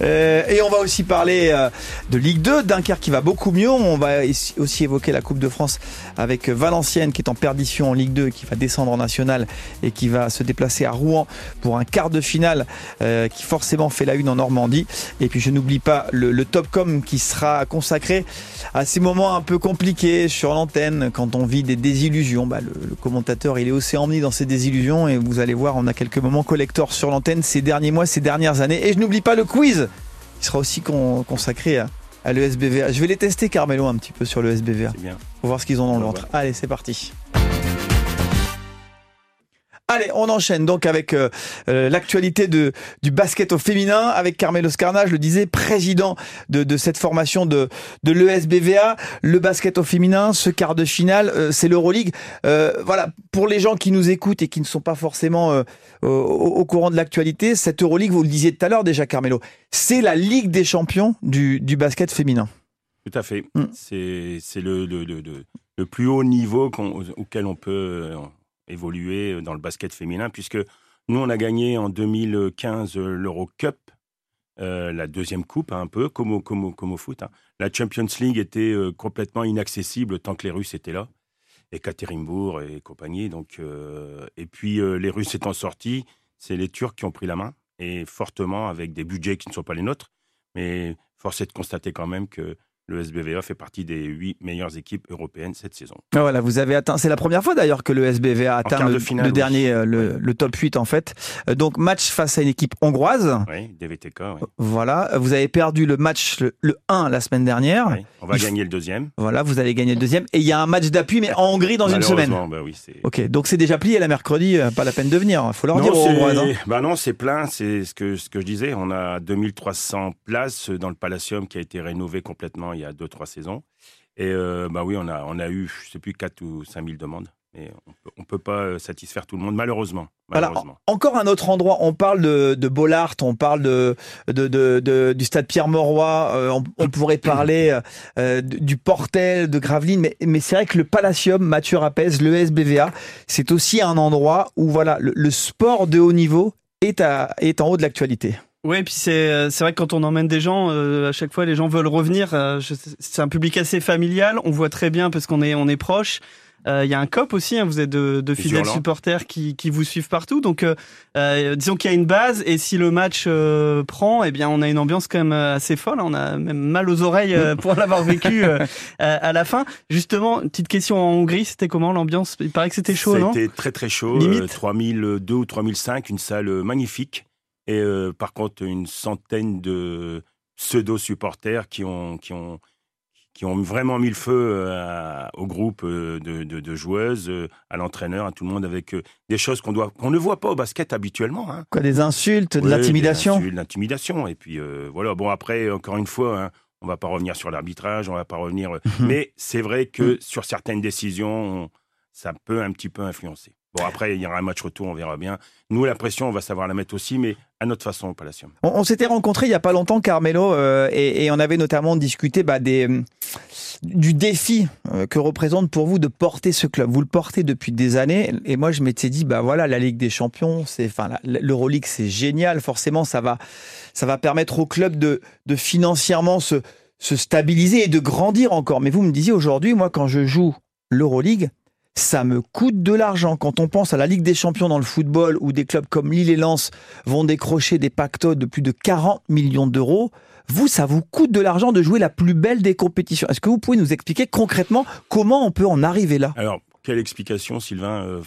Euh, et on va aussi parler euh, de Ligue 2, Dunkerque qui va beaucoup mieux. On va aussi évoquer la Coupe de France avec Valenciennes qui est en perdition en Ligue 2, qui va descendre en National et qui va se déplacer à Rouen pour un quart de finale euh, qui forcément fait la une en Normandie. Et puis je n'oublie pas le, Topcom qui sera consacré à ces moments un peu compliqués sur l'antenne quand on vit des désillusions. Bah, le, commentateur il est aussi emmené dans ces désillusions et vous allez voir on a quelques moments collector sur l'antenne ces derniers mois, ces dernières années. Et je n'oublie pas le quiz qui sera aussi con, consacré à, à l'ESBVA. Je vais les tester Carmelo un petit peu sur l'ESBVA. Pour voir ce qu'ils ont dans le ventre. Allez c'est parti. Allez, on enchaîne donc avec euh, euh, l'actualité de du basket au féminin avec Carmelo Scarna, je le disais, président de, de cette formation de, de l'ESBVA. Le basket au féminin, ce quart de finale, euh, c'est l'Euroleague. voilà, pour les gens qui nous écoutent et qui ne sont pas forcément au, au, courant de l'actualité, cette Euroleague, vous le disiez tout à l'heure déjà, Carmelo, c'est la Ligue des champions du, du basket féminin. Tout à fait. Mm. C'est le, le, le, le, plus haut niveau auquel on peut évoluer dans le basket féminin, puisque nous, on a gagné en 2015 l'Euro Cup, euh, la deuxième coupe, hein, un peu, comme au, comme comme au foot. Hein. La Champions League était euh, complètement inaccessible tant que les Russes étaient là, et Katerinbourg et compagnie. Donc, euh, et puis, les Russes étant sortis, c'est les Turcs qui ont pris la main, et fortement, avec des budgets qui ne sont pas les nôtres. Mais force est de constater quand même que le SBVA fait partie des huit meilleures équipes européennes cette saison. Ah, voilà, vous avez atteint. C'est la première fois d'ailleurs que le SBVA atteint le, finale, le, dernier, oui. le, le, top 8 en fait. Euh, donc match face à une équipe hongroise. Oui, DVTK. Oui. Voilà, vous avez perdu le match le, le 1 la semaine dernière. Oui, on va il gagner le deuxième. Voilà, vous allez gagner le deuxième et il y a un match d'appui mais en Hongrie dans une semaine. Bah oui, ok, donc c'est déjà plié la mercredi, euh, pas la peine de venir. Il faut leur non, dire aux Hongroises. Hein. Bah non, c'est plein. C'est ce que ce que je disais. On a 2300 places dans le Palacium qui a été rénové complètement il y a 2-3 saisons. Et euh, bah oui, on a, on a eu, je sais plus, 4 ou 5 000 demandes. Mais on ne peut pas satisfaire tout le monde, malheureusement. malheureusement. Voilà. Encore un autre endroit, on parle de, de Bollard, on parle de, de, de, du stade Pierre-Mauroy, euh, on, on, pourrait parler euh, du Portel, de Gravelines, mais, mais c'est vrai que le Palacium, Mathieu Rapez, le SBVA, c'est aussi un endroit où voilà, le, le sport de haut niveau est, à, est en haut de l'actualité. Oui, puis c'est c'est vrai que quand on emmène des gens, euh, à chaque fois les gens veulent revenir. Euh, c'est un public assez familial. On voit très bien parce qu'on est on est proche. Il euh, y a un COP aussi, hein, vous êtes de, de fidèles supporters qui, qui vous suivent partout. Donc, euh, euh, disons qu'il y a une base et si le match euh, prend, eh bien, on a une ambiance quand même assez folle. On a même mal aux oreilles pour l'avoir vécu à la fin. Justement, petite question en Hongrie, c'était comment l'ambiance? Il paraît que c'était chaud, non? C'était très très chaud. Limite? 3002 ou 3005, une salle magnifique. Et par contre, une centaine de pseudo-supporters qui ont, qui ont qui ont vraiment mis le feu à, au groupe de, de, de joueuses, à l'entraîneur, à tout le monde, avec des choses qu'on ne voit pas au basket habituellement. Hein. Quoi, des insultes, de ouais, l'intimidation? De l'intimidation. Et puis euh, voilà, bon après, encore une fois, hein, on va pas revenir sur l'arbitrage, on va pas revenir... mais c'est vrai que sur certaines décisions, on, ça peut un petit peu influencer. Bon, après, il y aura un match retour, on verra bien. Nous, la pression, on va savoir la mettre aussi, mais à notre façon au Palacium. On, on s'était rencontrés il y a pas longtemps, Carmelo, euh, et, on avait notamment discuté bah, des, du défi euh, que représente pour vous de porter ce club. Vous le portez depuis des années, et moi, je m'étais dit, bah voilà, la Ligue des Champions, c'est, enfin, l'Euroleague, c'est génial. Forcément, ça va, ça va permettre au club de, de financièrement se, se stabiliser et de grandir encore. Mais vous me disiez aujourd'hui, moi, quand je joue l'Euroleague, ça me coûte de l'argent. Quand on pense à la Ligue des Champions dans le football, où des clubs comme Lille et Lens vont décrocher des pactodes de plus de 40 millions d'euros, vous, ça vous coûte de l'argent de jouer la plus belle des compétitions. Est-ce que vous pouvez nous expliquer concrètement comment on peut en arriver là? Alors, quelle explication, Sylvain? Euh,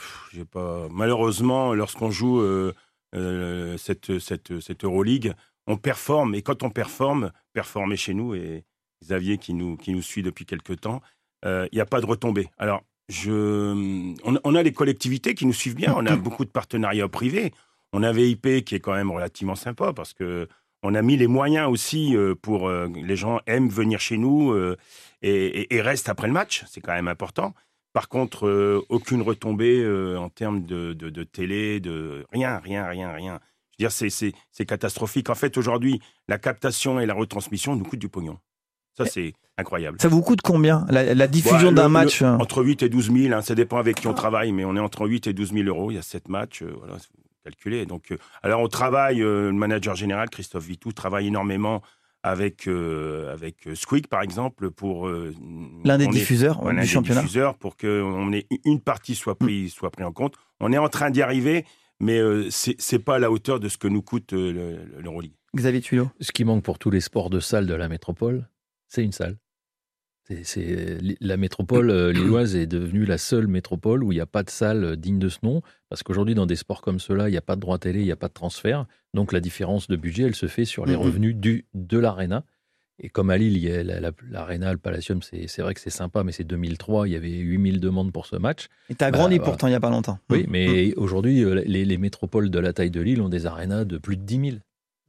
pas... Malheureusement, lorsqu'on joue euh, euh, cette, cette, cette on performe. Et quand on performe, performer chez nous, et Xavier qui nous, qui nous suit depuis quelques temps, il n'y a pas de retombée. Alors, je, on, on, a les collectivités qui nous suivent bien. On a beaucoup de partenariats privés. On a VIP qui est quand même relativement sympa parce que on a mis les moyens aussi pour euh, les gens aiment venir chez nous euh, et, et, et, restent après le match. C'est quand même important. Par contre, euh, aucune retombée euh, en termes de, de, de, télé, de rien, rien, rien, rien. Je veux dire, c'est catastrophique. En fait, aujourd'hui, la captation et la retransmission nous coûtent du pognon. Ça, c'est incroyable. Ça vous coûte combien la, la diffusion ouais, d'un match le, Entre 8 et 12 000, hein, ça dépend avec qui on travaille, mais on est entre 8 et 12 000 euros. Il y a 7 matchs, euh, voilà, calculer. Donc, euh, alors on travaille, euh, le manager général Christophe Vitou travaille énormément avec euh, avec Squeak par exemple pour euh, L'un des est- diffuseurs, du des championnat. diffuseurs pour que on ait une partie soit pris soit pris en compte. On est en train d'y arriver, mais euh, c'est c'est pas à la hauteur de ce que nous coûte euh, le- l'Euroleague. Xavier Tuilot. Ce qui manque pour tous les sports de salle de la métropole, c'est une salle. C'est- la métropole euh, lilloise est devenue la seule métropole où il n'y a pas de salle euh, digne de ce nom, parce qu'aujourd'hui dans des sports comme cela, il n'y a pas de droit télé, il n'y a pas de transfert, donc la différence de budget, elle se fait sur les revenus du de l'arena. Et comme à Lille, il y a la- le Palacium, c'est vrai que c'est sympa, mais c'est 2003, il y avait 8000 demandes pour ce match. Et t'as Bah, grandi voilà. pourtant il n'y a pas longtemps. Oui, mais aujourd'hui, euh, les, les métropoles de la taille de Lille ont des arénas de plus de 10 000.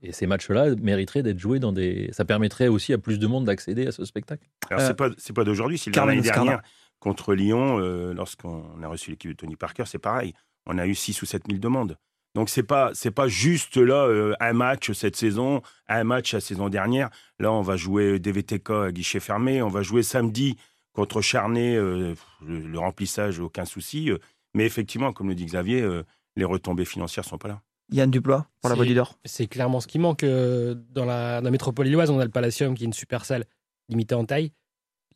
Et ces matchs-là mériteraient d'être joués dans des. Ça permettrait aussi à plus de monde d'accéder à ce spectacle. Alors, c'est pas, c'est pas d'aujourd'hui, c'est l'année dernière contre Lyon, euh, lorsqu'on a reçu l'équipe de Tony Parker, c'est pareil. On a eu 6 ou 7 000 demandes. Donc, c'est pas, c'est pas juste là, euh, un match cette saison, un match la saison dernière. Là, on va jouer DVTK à guichet fermé. On va jouer samedi contre Charnay, euh, le, le remplissage, aucun souci. euh, mais effectivement, comme le dit Xavier, euh, les retombées financières sont pas là. Yann Duplois pour la Voix du Nord. C'est clairement ce qui manque. euh, Dans la, dans la métropole lilloise, on a le Palacium qui est une super salle limitée en taille.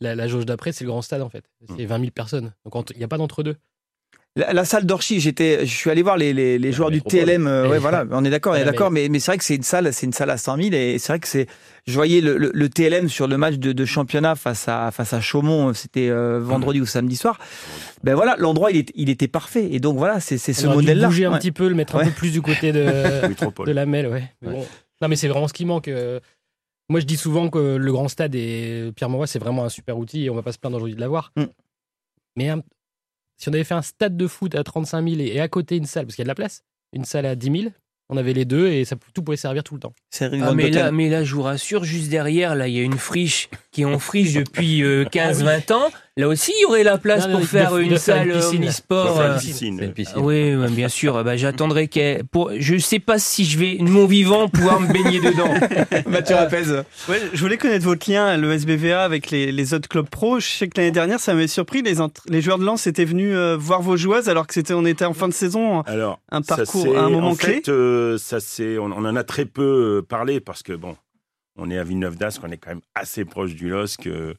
La, la jauge d'après, c'est le grand stade en fait. C'est 20 000 personnes. Donc il n'y a pas d'entre-deux. La, la salle d'Orchy, j'étais, je suis allé voir les, les, les joueurs du TLM. euh, ouais, voilà, on est d'accord, on est d'accord, mais- mais, mais c'est vrai que c'est une salle, c'est une salle à 100 000 et c'est vrai que c'est, je voyais le, le- le TLM sur le match de, de championnat face à face à Chaumont, c'était euh, vendredi ou samedi soir. Ben voilà, l'endroit il, est, il était parfait et donc voilà, c'est c'est ce modèle-là. bouger un Ouais. petit peu, le mettre un Ouais. peu plus du côté de, de la mêle. Ouais. Mais bon. Non, mais c'est vraiment ce qui manque. euh. Moi, je dis souvent que le grand stade et Pierre Mauroy, c'est vraiment un super outil et on va pas se plaindre aujourd'hui de l'avoir. Mm. Mais un- si on avait fait un stade de foot à 35 000 et, et à côté une salle, parce qu'il y a de la place, une salle à 10 000, on avait les deux et ça, tout pouvait servir tout le temps. Ah, mais, là, mais là, je vous rassure, juste derrière, là, il y a une friche qui est en friche depuis euh, 15-20 ans. Là aussi, il y aurait la place Non, pour de- faire de une salle une euh. Ah Oui, ouais, bien sûr. Bah, J'attendrai qu'elle. Pour... Je sais pas si je vais, de mon vivant, pouvoir me baigner dedans. Mathieu Rapez. Ouais, je voulais connaître votre lien, le SBVA, avec les, les autres clubs pro. Je sais que l'année dernière, ça m'avait surpris. Les, joueurs de Lens étaient venus euh, voir vos joueuses alors que c'était, on était en fin de saison. Alors, un parcours, c'est- un moment en clé. fait, euh, ça c'est, on, on en a très peu euh, parlé parce que bon, on est à Villeneuve d'Ascq, on est quand même assez proche du LOSC, euh,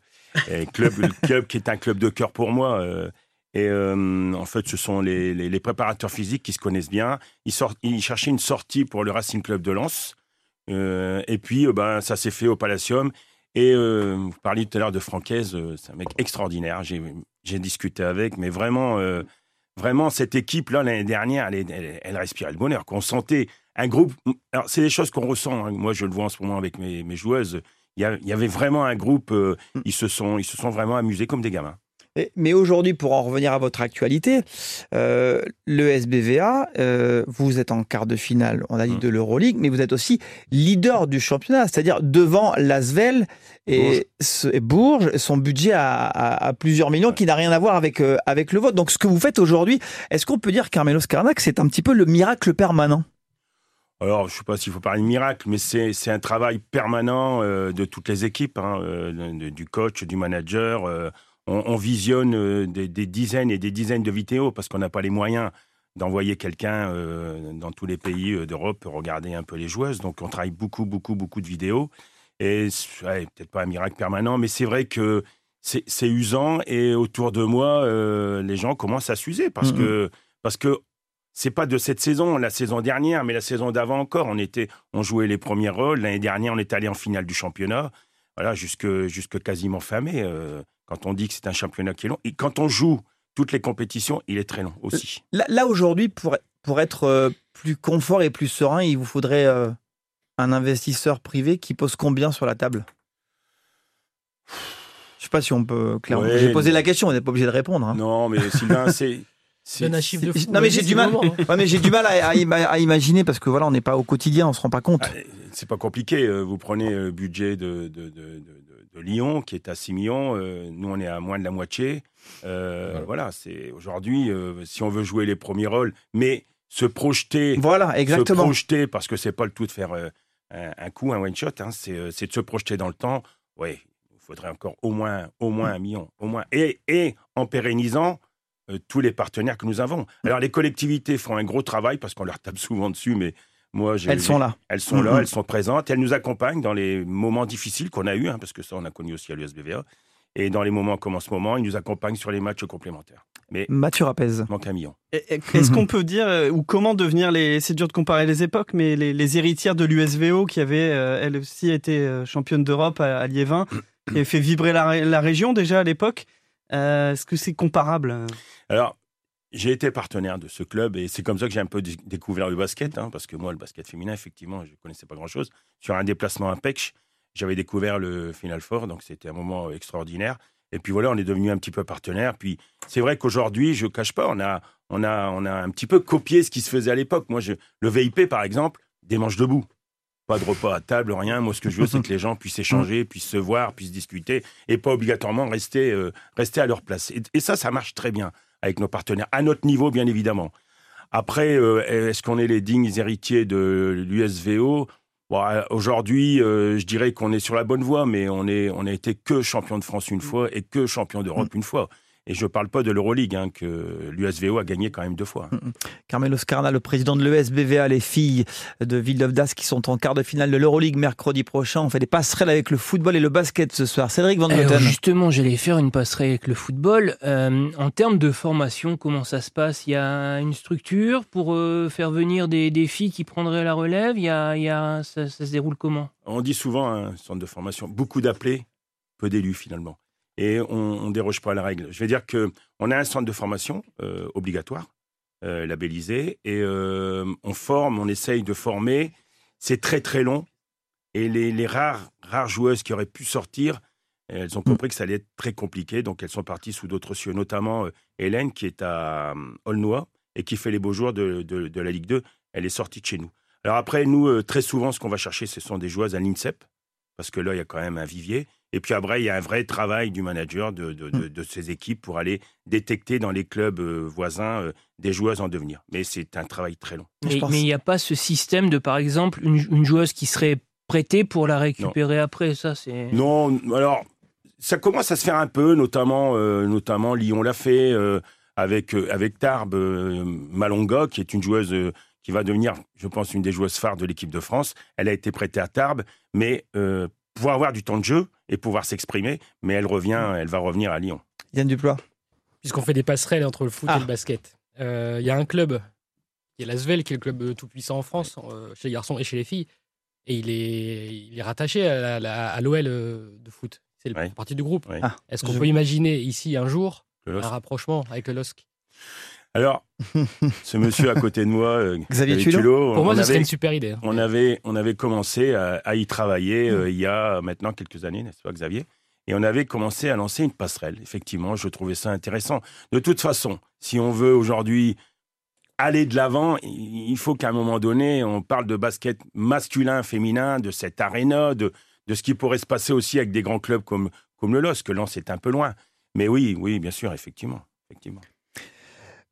club, le club qui est un club de cœur pour moi. euh, et euh, en fait, ce sont les, préparateurs physiques qui se connaissent bien. Ils, sortent, ils cherchaient une sortie pour le Racing Club de Lens. Euh, et puis, ben, ça s'est fait au Palacium. Et vous parliez tout à l'heure de Francaise, c'est un mec extraordinaire. J'ai discuté avec, mais vraiment, vraiment cette équipe-là, l'année dernière, elle, elle, respirait le bonheur. Qu'on sentait un groupe. Alors, c'est des choses qu'on ressent. hein. Moi, je le vois en ce moment avec mes joueuses. Il y, a- y avait vraiment un groupe. euh, ils, se sont, ils se sont vraiment amusés comme des gamins. Mais aujourd'hui, pour en revenir à votre actualité, euh, le SBVA, euh, vous êtes en quart de finale, on a dit de l'Euroleague, mais vous êtes aussi leader du championnat, c'est-à-dire devant Lasvel et, ce- et Bourges, son budget à, à- à plusieurs millions qui n'a rien à voir avec, euh, avec le vote. Donc ce que vous faites aujourd'hui, est-ce qu'on peut dire, Carmelo Scarnac, c'est un petit peu le miracle permanent? Alors, je ne sais pas s'il faut parler de miracle, mais c'est c'est un travail permanent euh, de toutes les équipes, hein, euh, du coach, du manager. euh, on, on visionne des, des dizaines et des dizaines de vidéos parce qu'on n'a pas les moyens d'envoyer quelqu'un dans tous les pays d'Europe regarder un peu les joueuses. Donc, on travaille beaucoup, beaucoup, beaucoup de vidéos. Et ouais, peut-être pas un miracle permanent, mais c'est vrai que c'est usant et autour de moi, les gens commencent à s'user parce que parce que c'est pas de cette saison, la saison dernière, mais la saison d'avant encore. On était, on jouait les premiers rôles. L'année dernière, on est allé en finale du championnat. Voilà, jusque jusque quasiment fin mai. euh, quand on dit que c'est un championnat qui est long, et quand on joue toutes les compétitions, il est très long aussi. Là, là, aujourd'hui, pour, pour être euh, plus confort et plus serein, il vous faudrait euh, un investisseur privé qui pose combien sur la table? Je sais pas si on peut clairement. Ouais, J'ai posé la question, vous n'êtes pas obligé de répondre. hein. Non, mais Sylvain, c'est un chiffre de fou. Non mais j'ai du mal. moment, hein. Ouais, mais j'ai du mal à, à ima- à imaginer parce que voilà, on n'est pas au quotidien, on se rend pas compte. Ah, c'est pas compliqué. euh, Vous prenez le budget de, de, de, de- de- de Lyon, qui est à 6 millions. euh, Nous, on est à moins de la moitié. Euh, voilà, c'est aujourd'hui, euh, si on veut jouer les premiers rôles, mais se projeter. Voilà, exactement. Se projeter, parce que c'est pas le tout de faire euh, un, un coup, un one shot. hein, c'est euh, c'est de se projeter dans le temps. Oui, il faudrait encore au moins, au moins un million, au moins. Et, et en pérennisant euh, tous les partenaires que nous avons. Alors les collectivités font un gros travail parce qu'on leur tape souvent dessus, mais moi, j'ai- Elles sont là. Elles sont là, Mhm. elles sont présentes, elles nous accompagnent dans les moments difficiles qu'on a eus, hein, parce que ça, on a connu aussi à l'USBVA. Et dans les moments comme en ce moment, ils nous accompagnent sur les matchs complémentaires. Mais Mathieu Rapez. manque un million. Est-ce qu'on peut dire, euh, ou comment devenir les. C'est dur de comparer les époques, mais les, les héritières de l'USVO, qui avait euh, elle aussi été euh, championne d'Europe à, à Liévin, qui avait fait vibrer la région déjà à l'époque. Euh, Est-ce que c'est comparable Alors, j'ai été partenaire de ce club et c'est comme ça que j'ai un peu dé- découvert le basket, hein, parce que moi, le basket féminin, effectivement, je ne connaissais pas grand-chose. Sur un déplacement à Pech, j'avais découvert le Final Four, donc c'était un moment extraordinaire. Et puis voilà, on est devenu un petit peu partenaire. Puis c'est vrai qu'aujourd'hui, je ne cache pas, on a, on, a, on a un petit peu copié ce qui se faisait à l'époque. Moi, je, le VIP, par exemple, des manches debout. Pas de repas à table, rien. Moi, ce que je veux, c'est que les gens puissent échanger, puissent se voir, puissent discuter et pas obligatoirement rester, euh, rester à leur place. Et, et ça, ça marche très bien avec nos partenaires, à notre niveau, bien évidemment. Après, euh, est-ce qu'on est les dignes héritiers de l'USVO Bon, euh, Aujourd'hui, euh, je dirais qu'on est sur la bonne voie, mais on est, on a été que champion de France une fois et que champion d'Europe une fois. Et je ne parle pas de l'Euroleague, hein, que l'USVO a gagné quand même deux fois. Carmelo Scarna, le président de l'ESBVA, les filles de Villeneuve d'Ascq qui sont en quart de finale de l'Euroleague mercredi prochain. On fait des passerelles avec le football et le basket ce soir. Cédric Van Alors, justement, j'allais faire une passerelle avec le football. Euh, en termes de formation, comment ça se passe? Il y a une structure pour euh, faire venir des, des filles qui prendraient la relève? Il y a, il y a, ça, ça se déroule comment? On dit souvent un centre de formation, beaucoup d'appelés, peu d'élus finalement. Et on ne déroge pas à la règle. Je vais dire que on a un centre de formation euh, obligatoire, euh, labellisé, et euh, on forme, on essaye de former. C'est très très long. Et les, les rares, rares joueuses qui auraient pu sortir, elles ont compris que ça allait être très compliqué, donc elles sont parties sous d'autres cieux, notamment Hélène qui est à Aulnois et qui fait les beaux jours de, de- de la Ligue 2. Elle est sortie de chez nous. Alors après, nous, très souvent, ce qu'on va chercher, ce sont des joueuses à l'INSEP, parce que là, il y a quand même un vivier. Et puis après, il y a un vrai travail du manager de, de, de, de ces équipes pour aller détecter dans les clubs euh, voisins euh, des joueuses en devenir. Mais c'est un travail très long. Mais il n'y a pas ce système de, par exemple, une, une joueuse qui serait prêtée pour la récupérer après. Ça, c'est. Non, alors ça commence à se faire un peu, notamment, euh, notamment Lyon l'a fait euh, avec euh, avec Tarbes euh, Malonga, qui est une joueuse euh, qui va devenir, je pense, une des joueuses phares de l'équipe de France. Elle a été prêtée à Tarbes, mais euh, pouvoir avoir du temps de jeu et pouvoir s'exprimer, mais elle revient, elle va revenir à Lyon. Yann Duplois. Puisqu'on fait des passerelles entre le foot Ah. et le basket. Euh, Il y a un club qui est l'Asvel, qui est le club euh, tout puissant en France, euh, chez les garçons et chez les filles. Et il est, il est rattaché à l'OL de foot. C'est le partie du groupe. Ah, Est-ce qu'on je- peut imaginer ici un jour un rapprochement avec le LOSC Alors, ce monsieur à côté de moi, euh, Xavier Thulot Pour moi, avait- une super idée, hein. On avait, on avait commencé à, à y travailler euh, il y a maintenant quelques années, n'est-ce pas, Xavier? Et on avait commencé à lancer une passerelle. Effectivement, je trouvais ça intéressant. De toute façon, si on veut aujourd'hui aller de l'avant, il faut qu'à un moment donné, on parle de basket masculin, féminin, de cette aréna, de, de ce qui pourrait se passer aussi avec des grands clubs comme, comme le LOSC. Lens, c'est un peu loin. Mais oui, oui, bien sûr, effectivement. effectivement.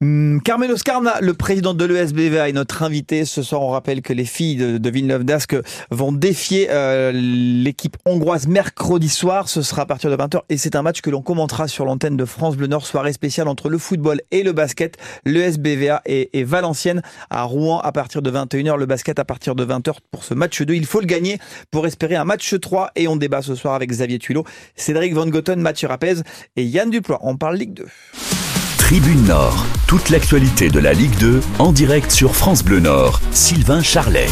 Hum, Carmelo Scarna, le président de l'ESBVA, est notre invité. Ce soir, on rappelle que les filles de, de Villeneuve d'Ascq vont défier euh, l'équipe hongroise mercredi soir. Ce sera à partir de 20h et c'est un match que l'on commentera sur l'antenne de France Bleu Nord, soirée spéciale entre le football et le basket. L'ESBVA et, et Valenciennes à Rouen à partir de 21h, le basket à partir de 20h pour ce match 2. Il faut le gagner pour espérer un match 3 et on débat ce soir avec Xavier Tuilot, Cédric Van Goten, Mathieu Rapez et Yann Duplois. On parle Ligue 2. Tribune Nord, toute l'actualité de la Ligue 2 en direct sur France Bleu Nord. Sylvain Charlet.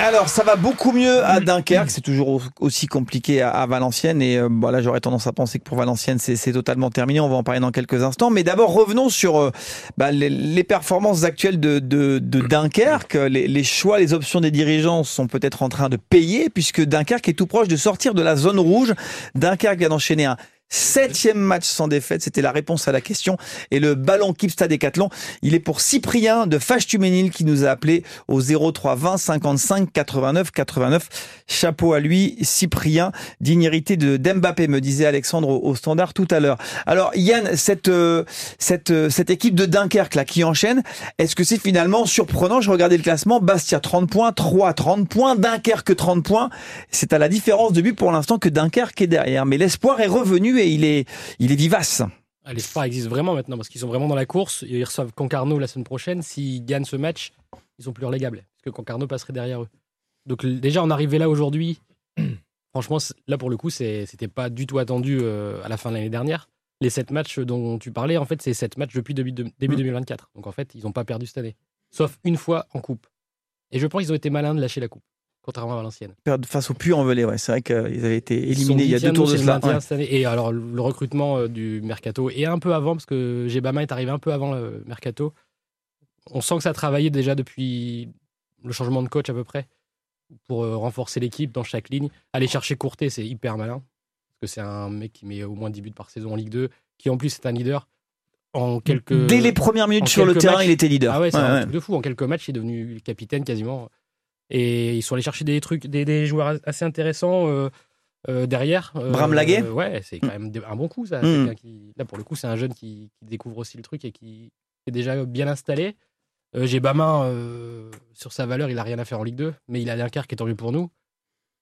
Alors, ça va beaucoup mieux à Dunkerque. C'est toujours au- aussi compliqué à, Valenciennes. Et euh, bon, là, j'aurais tendance à penser que pour Valenciennes, c'est totalement terminé. On va en parler dans quelques instants. Mais d'abord, revenons sur euh, bah, les, performances actuelles de Dunkerque. Les, les choix, les options des dirigeants sont peut-être en train de payer, puisque Dunkerque est tout proche de sortir de la zone rouge. Dunkerque vient d'enchaîner un Septième match sans défaite, c'était la réponse à la question. Et le ballon Keep Stade Décathlon, il est pour Cyprien de Fâche-Tuménil qui nous a appelé au 03 20 55 89 89. Chapeau à lui, Cyprien, digne hérité de d'Mbappé, me disait Alexandre au, standard tout à l'heure. Alors Yann, cette, euh, cette, euh, cette équipe de Dunkerque là qui enchaîne, est-ce que c'est finalement surprenant? Je regardais le classement, Bastia 30 points, 3 30 points, Dunkerque 30 points. C'est à la différence de but pour l'instant que Dunkerque est derrière. Mais l'espoir est revenu il est, il est vivace. Ah, L'espoir existe vraiment maintenant parce qu'ils sont vraiment dans la course. Ils reçoivent Concarneau la semaine prochaine. S'ils gagnent ce match, ils sont plus relégables parce que Concarneau passerait derrière eux. Donc déjà, on arrivait là aujourd'hui. Franchement, là pour le coup, c'était pas du tout attendu euh, à la fin de l'année dernière. Les sept matchs dont tu parlais, en fait, c'est sept matchs depuis début, de- début Mm. 2024. Donc en fait, ils n'ont pas perdu cette année, sauf une fois en coupe. Et je pense qu'ils ont été malins de lâcher la coupe, contrairement à Valenciennes. Face au puits en velay, ouais. C'est vrai qu'ils avaient été éliminés il y a deux tours de cela. Ouais. Et alors, le recrutement euh, du mercato et un peu avant, parce que Gebama est arrivé un peu avant le mercato. On sent que ça a travaillé déjà depuis le changement de coach à peu près pour euh, renforcer l'équipe dans chaque ligne. Aller chercher Courtet, c'est hyper malin. Parce que c'est un mec qui met au moins 10 buts par saison en Ligue 2, qui en plus est un leader. En quelques... Dès les premières minutes sur le terrain, matchs- il était leader. Ah ouais, c'est Ouais, un truc de fou. En quelques matchs, il est devenu capitaine quasiment. Et ils sont allés chercher des trucs, des, des joueurs assez intéressants euh, euh, derrière. Euh, Bram Laguet Ouais, c'est quand même des- un bon coup, ça. Mm. Qui- Là, pour le coup, c'est un jeune qui, qui découvre aussi le truc et qui est déjà bien installé. J'ai Bamin, sur sa valeur, il a rien à faire en Ligue 2, mais il a Dunkerque qui est tant mieux pour nous.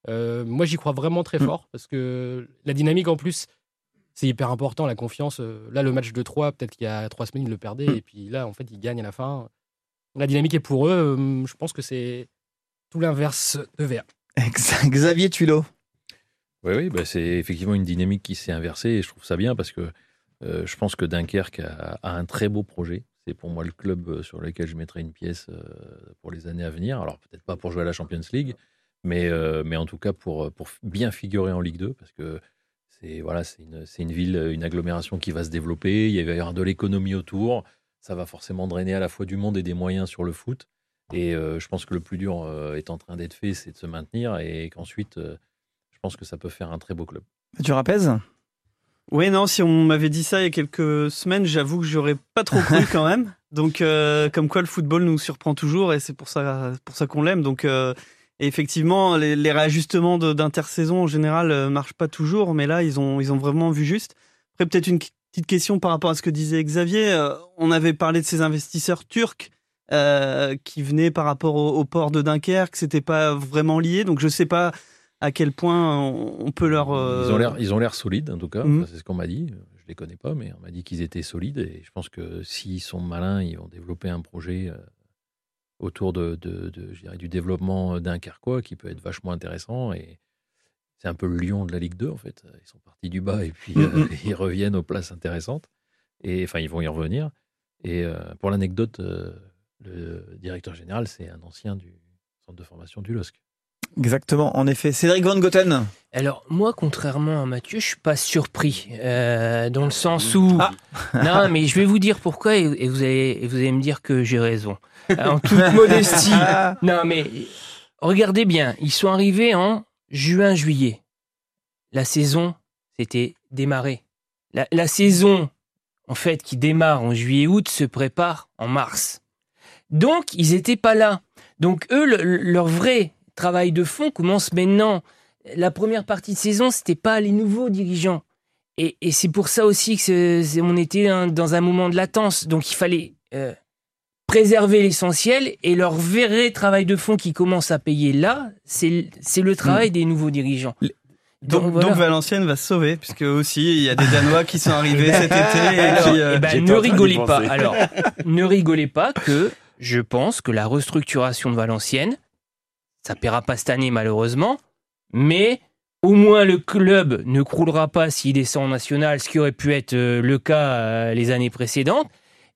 Moi, j'y crois vraiment très Mm. fort parce que la dynamique, en plus, c'est hyper important, la confiance. Là, le match de 3, peut-être qu'il y a trois semaines, ils le perdaient, Mm. et puis là, en fait, ils gagnent à la fin. La dynamique est pour eux. Je pense que c'est tout l'inverse de Vert. Xavier Tulot. Oui, oui bah, c'est effectivement une dynamique qui s'est inversée et je trouve ça bien parce que euh, je pense que Dunkerque a, a un très beau projet. C'est pour moi le club euh, sur lequel je mettrai une pièce euh, pour les années à venir. Alors peut-être pas pour jouer à la Champions League, mais, euh, mais en tout cas pour, pour bien figurer en Ligue 2 parce que c'est voilà, c'est une, c'est une ville, une agglomération qui va se développer. Il va y avoir de l'économie autour. Ça va forcément drainer à la fois du monde et des moyens sur le foot. Et euh, je pense que le plus dur euh, est en train d'être fait, c'est de se maintenir et qu'ensuite, euh, je pense que ça peut faire un très beau club. Tu rappelles Oui, non, si on m'avait dit ça il y a quelques semaines, j'avoue que j'aurais pas trop cru quand même. Donc, euh, comme quoi le football nous surprend toujours et c'est pour ça, pour ça qu'on l'aime. Donc, euh, effectivement, les, les réajustements d'intersaison en général euh, marchent pas toujours, mais là, ils ont, ils ont vraiment vu juste. Après, peut-être une petite question par rapport à ce que disait Xavier. Euh, on avait parlé de ces investisseurs turcs. Euh, qui venaient par rapport au, au port de Dunkerque, c'était pas vraiment lié, donc je sais pas à quel point on, peut leur. euh, Ils ont l'air, ils ont l'air solides en tout cas. Enfin, c'est ce qu'on m'a dit. Je les connais pas, mais on m'a dit qu'ils étaient solides. Et je pense que s'ils sont malins, ils vont développer un projet euh, autour de, de- de- je dirais, du développement dunkerquois qui peut être vachement intéressant. Et c'est un peu le lion de la Ligue 2 en fait. Ils sont partis du bas et puis euh, Mhm. ils reviennent aux places intéressantes. Et enfin, ils vont y revenir. Et euh, pour l'anecdote, euh, le directeur général, c'est un ancien du centre de formation du LOSC. Exactement, en effet. Cédric Van Goten. Alors, moi, contrairement à Mathieu, je suis pas surpris. euh, dans le sens où. Ah. non, mais je vais vous dire pourquoi et, et vous, allez, et vous allez me dire que j'ai raison. En toute modestie. Non, mais regardez bien. Ils sont arrivés en juin-juillet. La saison, c'était démarré. La, la saison, en fait, qui démarre en juillet-août, se prépare en mars. Donc, ils n'étaient pas là. Donc, eux, le- leur vrai travail de fond commence maintenant. La première partie de saison, c'était pas les nouveaux dirigeants. Et, et c'est pour ça aussi que on était hein, dans un moment de latence. Donc, il fallait euh, préserver l'essentiel. Et leur vrai travail de fond qui commence à payer là, c'est c'est le travail des nouveaux dirigeants. Donc, voilà. donc Valenciennes va se sauver, puisque aussi il y a des Danois qui sont arrivés cet été et Alors, qui. euh, eh ben, ne rigolez pas. Alors, ne rigolez pas que je pense que la restructuration de Valenciennes, ça paiera pas cette année malheureusement, mais au moins le club ne croulera pas s'il descend en national, ce qui aurait pu être euh, le cas euh, les années précédentes.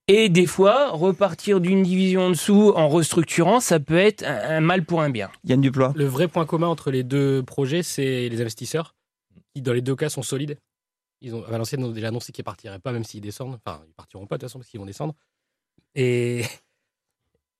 Et des fois, repartir d'une division en dessous en restructurant, ça peut être un, un mal pour un bien. Yann Duplois. Le vrai point commun entre les deux projets, c'est les investisseurs, qui dans les deux cas sont solides. Ils ont, Valenciennes ont déjà annoncé qu'ils ne partiraient pas, même s'ils descendent. Enfin, ils partiront pas de toute façon, parce qu'ils vont descendre. Et,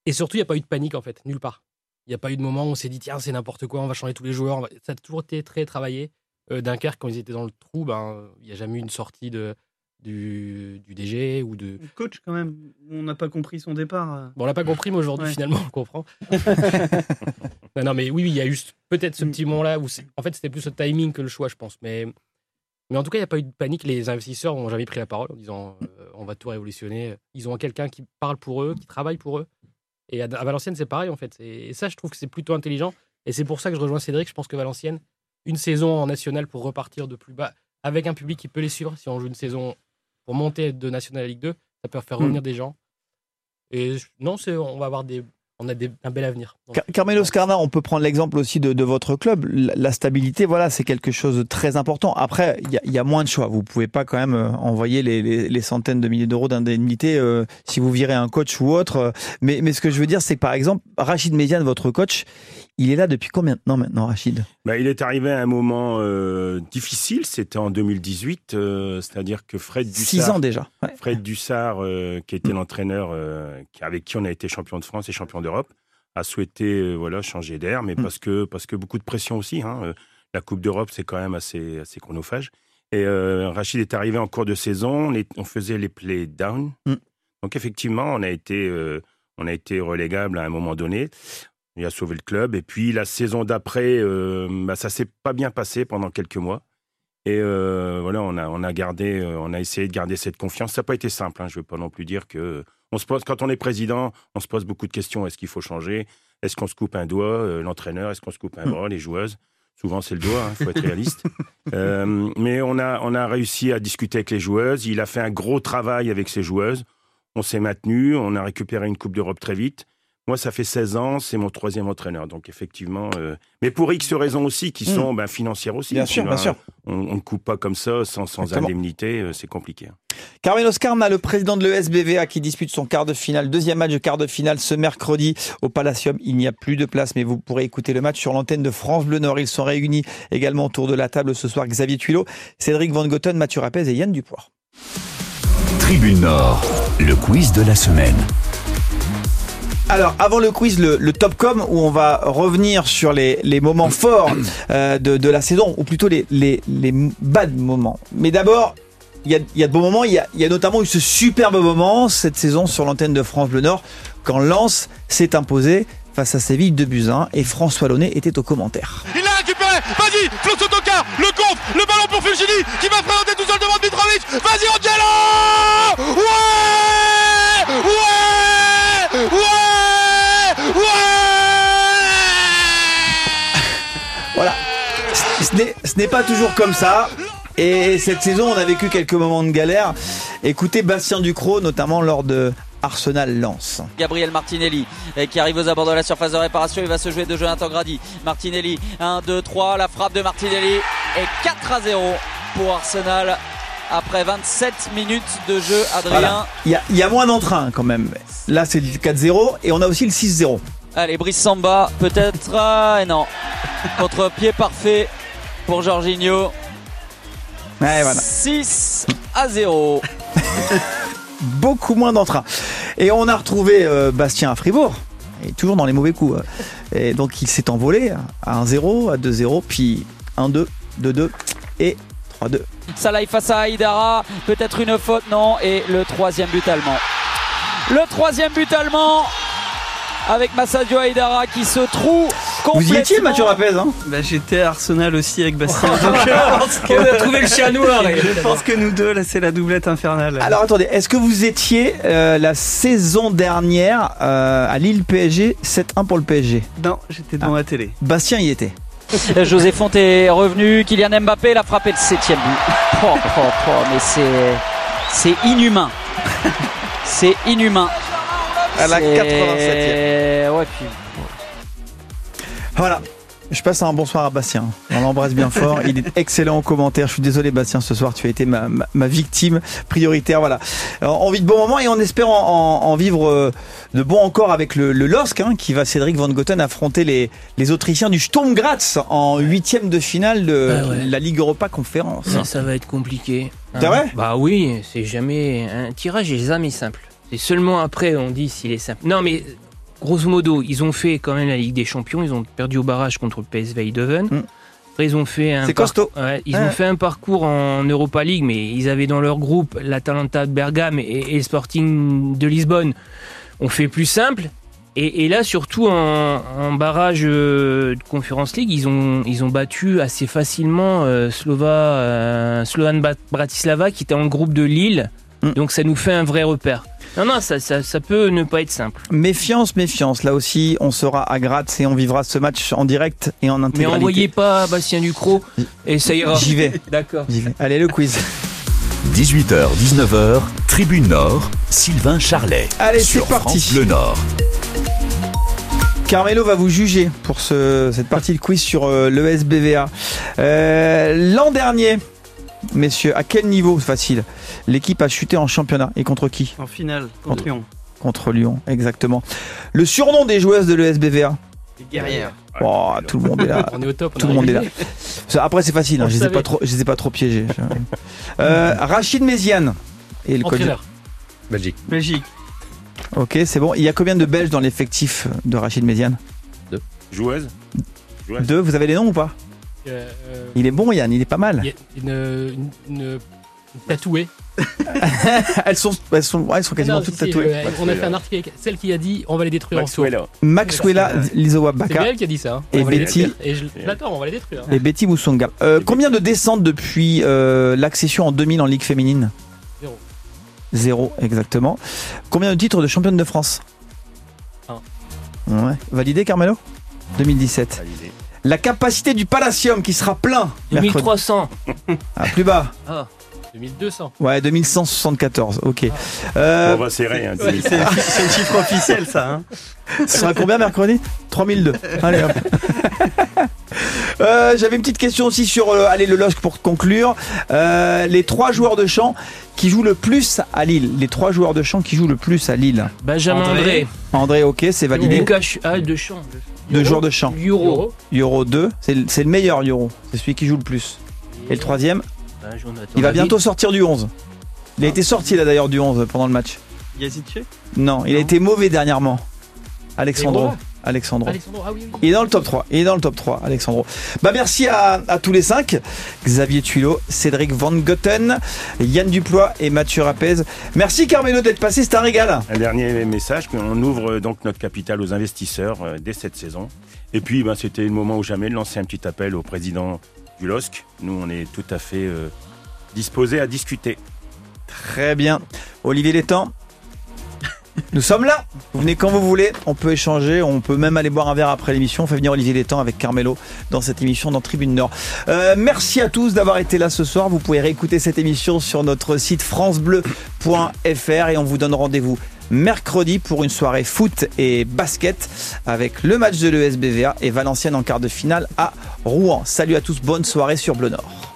et surtout, il n'y a pas eu de panique, en fait, nulle part. Il n'y a pas eu de moment où on s'est dit, tiens, c'est n'importe quoi, on va changer tous les joueurs. va- Ça a toujours été très travaillé. Euh, Dunkerque, quand ils étaient dans le trou, ben, il n'y a jamais eu une sortie de, du, du DG ou de, Le coach, quand même, on n'a pas compris son départ. euh. Bon, on l'a pas compris, mais aujourd'hui, Ouais. finalement, on le comprend. non, non, mais oui, oui, il y a juste peut-être ce petit moment-là où, en fait, c'était plus le timing que le choix, je pense. Mais, mais en tout cas, il n'y a pas eu de panique. Les investisseurs n'ont jamais pris la parole en disant euh, on va tout révolutionner. Ils ont quelqu'un qui parle pour eux, qui travaille pour eux. Et à, à Valenciennes, c'est pareil, en fait. Et, et ça, je trouve que c'est plutôt intelligent. Et c'est pour ça que je rejoins Cédric. Je pense que Valenciennes, une saison en national pour repartir de plus bas, avec un public qui peut les suivre si on joue une saison pour monter de National à Ligue 2, ça peut faire revenir des gens. Et je- non, c'est, on va avoir des, on a des- un bel avenir. Donc, Car- Carmelo Scarna, on peut prendre l'exemple aussi de, de votre club. La, la stabilité, voilà, c'est quelque chose de très important. Après, il y a, il y a moins de choix. Vous pouvez pas quand même euh, envoyer les, les- les centaines de milliers d'euros d'indemnité euh, si vous virez un coach ou autre. Mais, mais ce que je veux dire, c'est que par exemple, Rachid Méziane, votre coach, il est là depuis combien de temps maintenant, Rachid? Bah, il est arrivé à un moment euh, difficile, c'était en 2018, euh, c'est-à-dire que Fred Dussard, Six ans déjà. Ouais. Fred Dussard, euh, qui était l'entraîneur euh, avec qui on a été champion de France et champion d'Europe, a souhaité euh, voilà changer d'air, mais parce que parce que beaucoup de pression aussi. hein, euh, la Coupe d'Europe, c'est quand même assez assez chronophage. Et euh, Rachid est arrivé en cours de saison, on, est- on faisait les play down, donc effectivement, on a été euh, on a été relégable à un moment donné. Il a sauvé le club. Et puis la saison d'après, euh, bah, ça s'est pas bien passé pendant quelques mois. Et euh, voilà, on a, on a gardé, euh, on a essayé de garder cette confiance. Ça n'a pas été simple. Hein, je ne veux pas non plus dire que on se pose quand on est président, on se pose beaucoup de questions. Est-ce qu'il faut changer? Est-ce qu'on se coupe un doigt euh, L'entraîneur? Est-ce qu'on se coupe un bras Les joueuses? Souvent c'est le doigt. Il faut être réaliste. Euh, mais on a, on a réussi à discuter avec les joueuses. Il a fait un gros travail avec ses joueuses. On s'est maintenu. On a récupéré une coupe d'Europe très vite. Moi, ça fait 16 ans, c'est mon troisième entraîneur. Donc, effectivement, euh, mais pour X raisons aussi, qui sont ben, financières aussi. Bien sûr, vois, bien sûr. On on ne coupe pas comme ça, sans, sans indemnité, euh, c'est compliqué. Carmelo Scarna, le président de l'ESBVA qui dispute son quart de finale, deuxième match de quart de finale ce mercredi au Palacium. Il n'y a plus de place, mais vous pourrez écouter le match sur l'antenne de France Bleu Nord. Ils sont réunis également autour de la table ce soir. Xavier Tuilot, Cédric Van Gotten, Mathieu Rapez et Yann Dupoir. Tribune Nord, le quiz de la semaine. Alors, avant le quiz, le, le Topcom, où on va revenir sur les, les moments forts euh, de, de la saison, ou plutôt les, les, les bad moments. Mais d'abord, il y a, il y a de bons moments. Il y a, il y a notamment eu ce superbe moment cette saison sur l'antenne de France Bleu Nord, quand Lens s'est imposé face à Séville de Buzyn, et François Launay était au commentaire. Il l'a récupéré, vas-y, Flo Sotoka, le contre, le ballon pour Fulgini, qui va se présenter tout seul devant Mitrovic, vas-y Angelo Ouais Ouais Ouais Voilà. Ce- n'est- ce n'est pas toujours comme ça. Et cette saison, on a vécu quelques moments de galère. Écoutez Bastien Ducrot, notamment lors de Arsenal-Lens. Gabriel Martinelli eh, qui arrive aux abords de la surface de réparation. Il va se jouer de Jonathan Grady. Martinelli, 1, 2, 3. La frappe de Martinelli est 4 à 0 pour Arsenal après 27 minutes de jeu. Adrien. Voilà. Il y a, il y a moins d'entrain quand même. Là, c'est le 4-0 et on a aussi le 6-0. Allez, Brice Samba, peut-être. Ah, et non. Contre pied parfait pour Jorginho. Ouais, voilà. 6 à 0. Beaucoup moins d'entrain. Et on a retrouvé euh, Bastien à Fribourg. Et toujours dans les mauvais coups. euh. Et donc il s'est envolé à 1-0, à 2-0, puis 1-2, 2-2 et 3-2. Salah face à Aïdara, peut-être une faute, non, et le troisième but allemand. Le troisième but allemand avec Massadio Aïdara qui se trouve Vous y étiez, Mathieu Rapez hein bah, J'étais à Arsenal aussi avec Bastien. donc, je pense que- On a trouvé le chat noir, Je pense que nous deux, là, c'est la doublette infernale. Alors attendez, est-ce que vous étiez euh, la saison dernière euh, à Lille PSG 7-1 pour le PSG Non, j'étais devant la télé. Bastien y était. José Font est revenu, Kylian Mbappé l'a frappé le septième but. Oh, oh, oh, mais c'est c'est inhumain. C'est inhumain. À la C'est- 87e. Ouais, puis Voilà. Je passe un bonsoir à Bastien. On l'embrasse bien fort. Il est excellent en commentaire. Je suis désolé, Bastien, ce soir, tu as été ma, ma- ma victime prioritaire. Voilà. Alors, on vit de bons moments et on espère en, en- en vivre euh, de bons encore avec le, le LOSC, hein, qui va, Cédric Van Goten, affronter les, les Autrichiens du Sturm Graz en huitième de finale de Ah ouais. la Ligue Europa Conférence. Ça, ça va être compliqué. C'est vrai? Bah oui, c'est jamais. Un tirage est jamais simple. C'est seulement après on dit s'il est simple. Non, mais grosso modo, ils ont fait quand même la Ligue des Champions. Ils ont perdu au barrage contre le PSV Eindhoven. Après, ils ont fait un. Mm. Costaud. Ouais, ils ont fait un parcours en Europa League, mais ils avaient dans leur groupe l'Atalanta de Bergame et, et le Sporting de Lisbonne. On fait plus simple. Et, et là, surtout en, en barrage euh, de Conference League, ils ont, ils ont battu assez facilement euh, Slova, euh, Slovan Bratislava qui était en groupe de Lille. Mm. Donc ça nous fait un vrai repère. Non, non, ça, ça, ça peut ne pas être simple. Méfiance, méfiance. Là aussi, on sera à Graz et on vivra ce match en direct et en Mais intégralité. envoyez pas Bastien Ducrot et ça ira. J'y vais. D'accord. J'y vais. Allez, le quiz. 18h, 19h, Tribune Nord, Sylvain Charlet. Allez, sur c'est parti. France Bleu Nord. Carmelo va vous juger pour ce- cette partie de quiz sur euh, le SBVA. Euh, L'an dernier, messieurs, à quel niveau facile? L'équipe a chuté en championnat et contre qui En finale, contre Lyon. Contre Lyon, exactement. Le surnom des joueuses de l'ESBVA Les guerrières. Oh, tout le monde est là. On est au top, on Tout a le monde est là. Après, c'est facile. hein, je le les ai pas trop, je les ai pas trop piégés. Euh, Rachid Méziane. Et le coach- Entraîneur. Belgique. Belgique. Ok, c'est bon. Il y a combien de Belges dans l'effectif de Rachid Méziane Joueuse Joueuse. Deux. Vous avez les noms ou pas Euh, euh, Il est bon, Yann. Il est pas mal. il y a une, une, une- une tatouée. elles sont, elles sont, ouais, elles sont quasiment Non, toutes si, tatouées. euh, on a fait un article avec celle qui a dit on va les détruire en Maxwella. tour. Maxwella Lizowa C'est elle qui a dit ça. hein. Et Betty. Et je l'attends, on va les détruire. et Betty Moussonga. Euh, combien de descentes depuis euh, l'accession en 2000 en Ligue féminine? Zéro. Zéro, exactement. Combien de titres de championne de France? Un. Ouais. Validé, Carmelo? 2017. Validé. La capacité du Palacium qui sera plein. mercredi. 1300. Ah, plus bas. Ah. 2200. Ouais, 2174. Ok. Euh, On va serrer. Hein, C'est c'est le chiffre officiel, ça. Hein. Ce sera combien mercredi? 3002. Allez hop. Euh, J'avais une petite question aussi sur euh, allez, le LOSC pour conclure. Euh, les trois joueurs de champ qui jouent le plus à Lille. Les trois joueurs de champ qui jouent le plus à Lille. Benjamin André. André. André, ok, c'est validé. Lucas ah, de champ. Deux joueurs de champ. Euro. Euro 2, c'est le c'est le meilleur Euro. C'est celui qui joue le plus. Et le troisième, Jonathan il va bientôt sortir du 11. Il a été sorti là d'ailleurs du 11 pendant le match. Yazidche Non, il a été mauvais dernièrement. Alexandro. Alexandro. Alexandre, ah oui, oui. Il est dans le top 3. Il est dans le top 3, Alexandro. Bah merci à, à tous les cinq. Xavier Tuilot, Cédric Van Gotten, Yann Duplois et Mathieu Rapez. Merci Carmelo d'être passé, c'est un régal. Un dernier message, on ouvre donc notre capital aux investisseurs euh, dès cette saison. Et puis, ben, c'était le moment ou jamais de lancer un petit appel au président du LOSC. Nous, on est tout à fait euh, disposés à discuter. Très bien. Olivier Létang. Nous sommes là. Vous venez quand vous voulez. On peut échanger. On peut même aller boire un verre après l'émission. On fait venir Olivier Létang avec Carmelo dans cette émission dans Tribune Nord. Euh, merci à tous d'avoir été là ce soir. Vous pouvez réécouter cette émission sur notre site francebleu.fr et on vous donne rendez-vous mercredi pour une soirée foot et basket avec le match de l'ESBVA et Valenciennes en quart de finale à Rouen. Salut à tous. Bonne soirée sur Bleu Nord.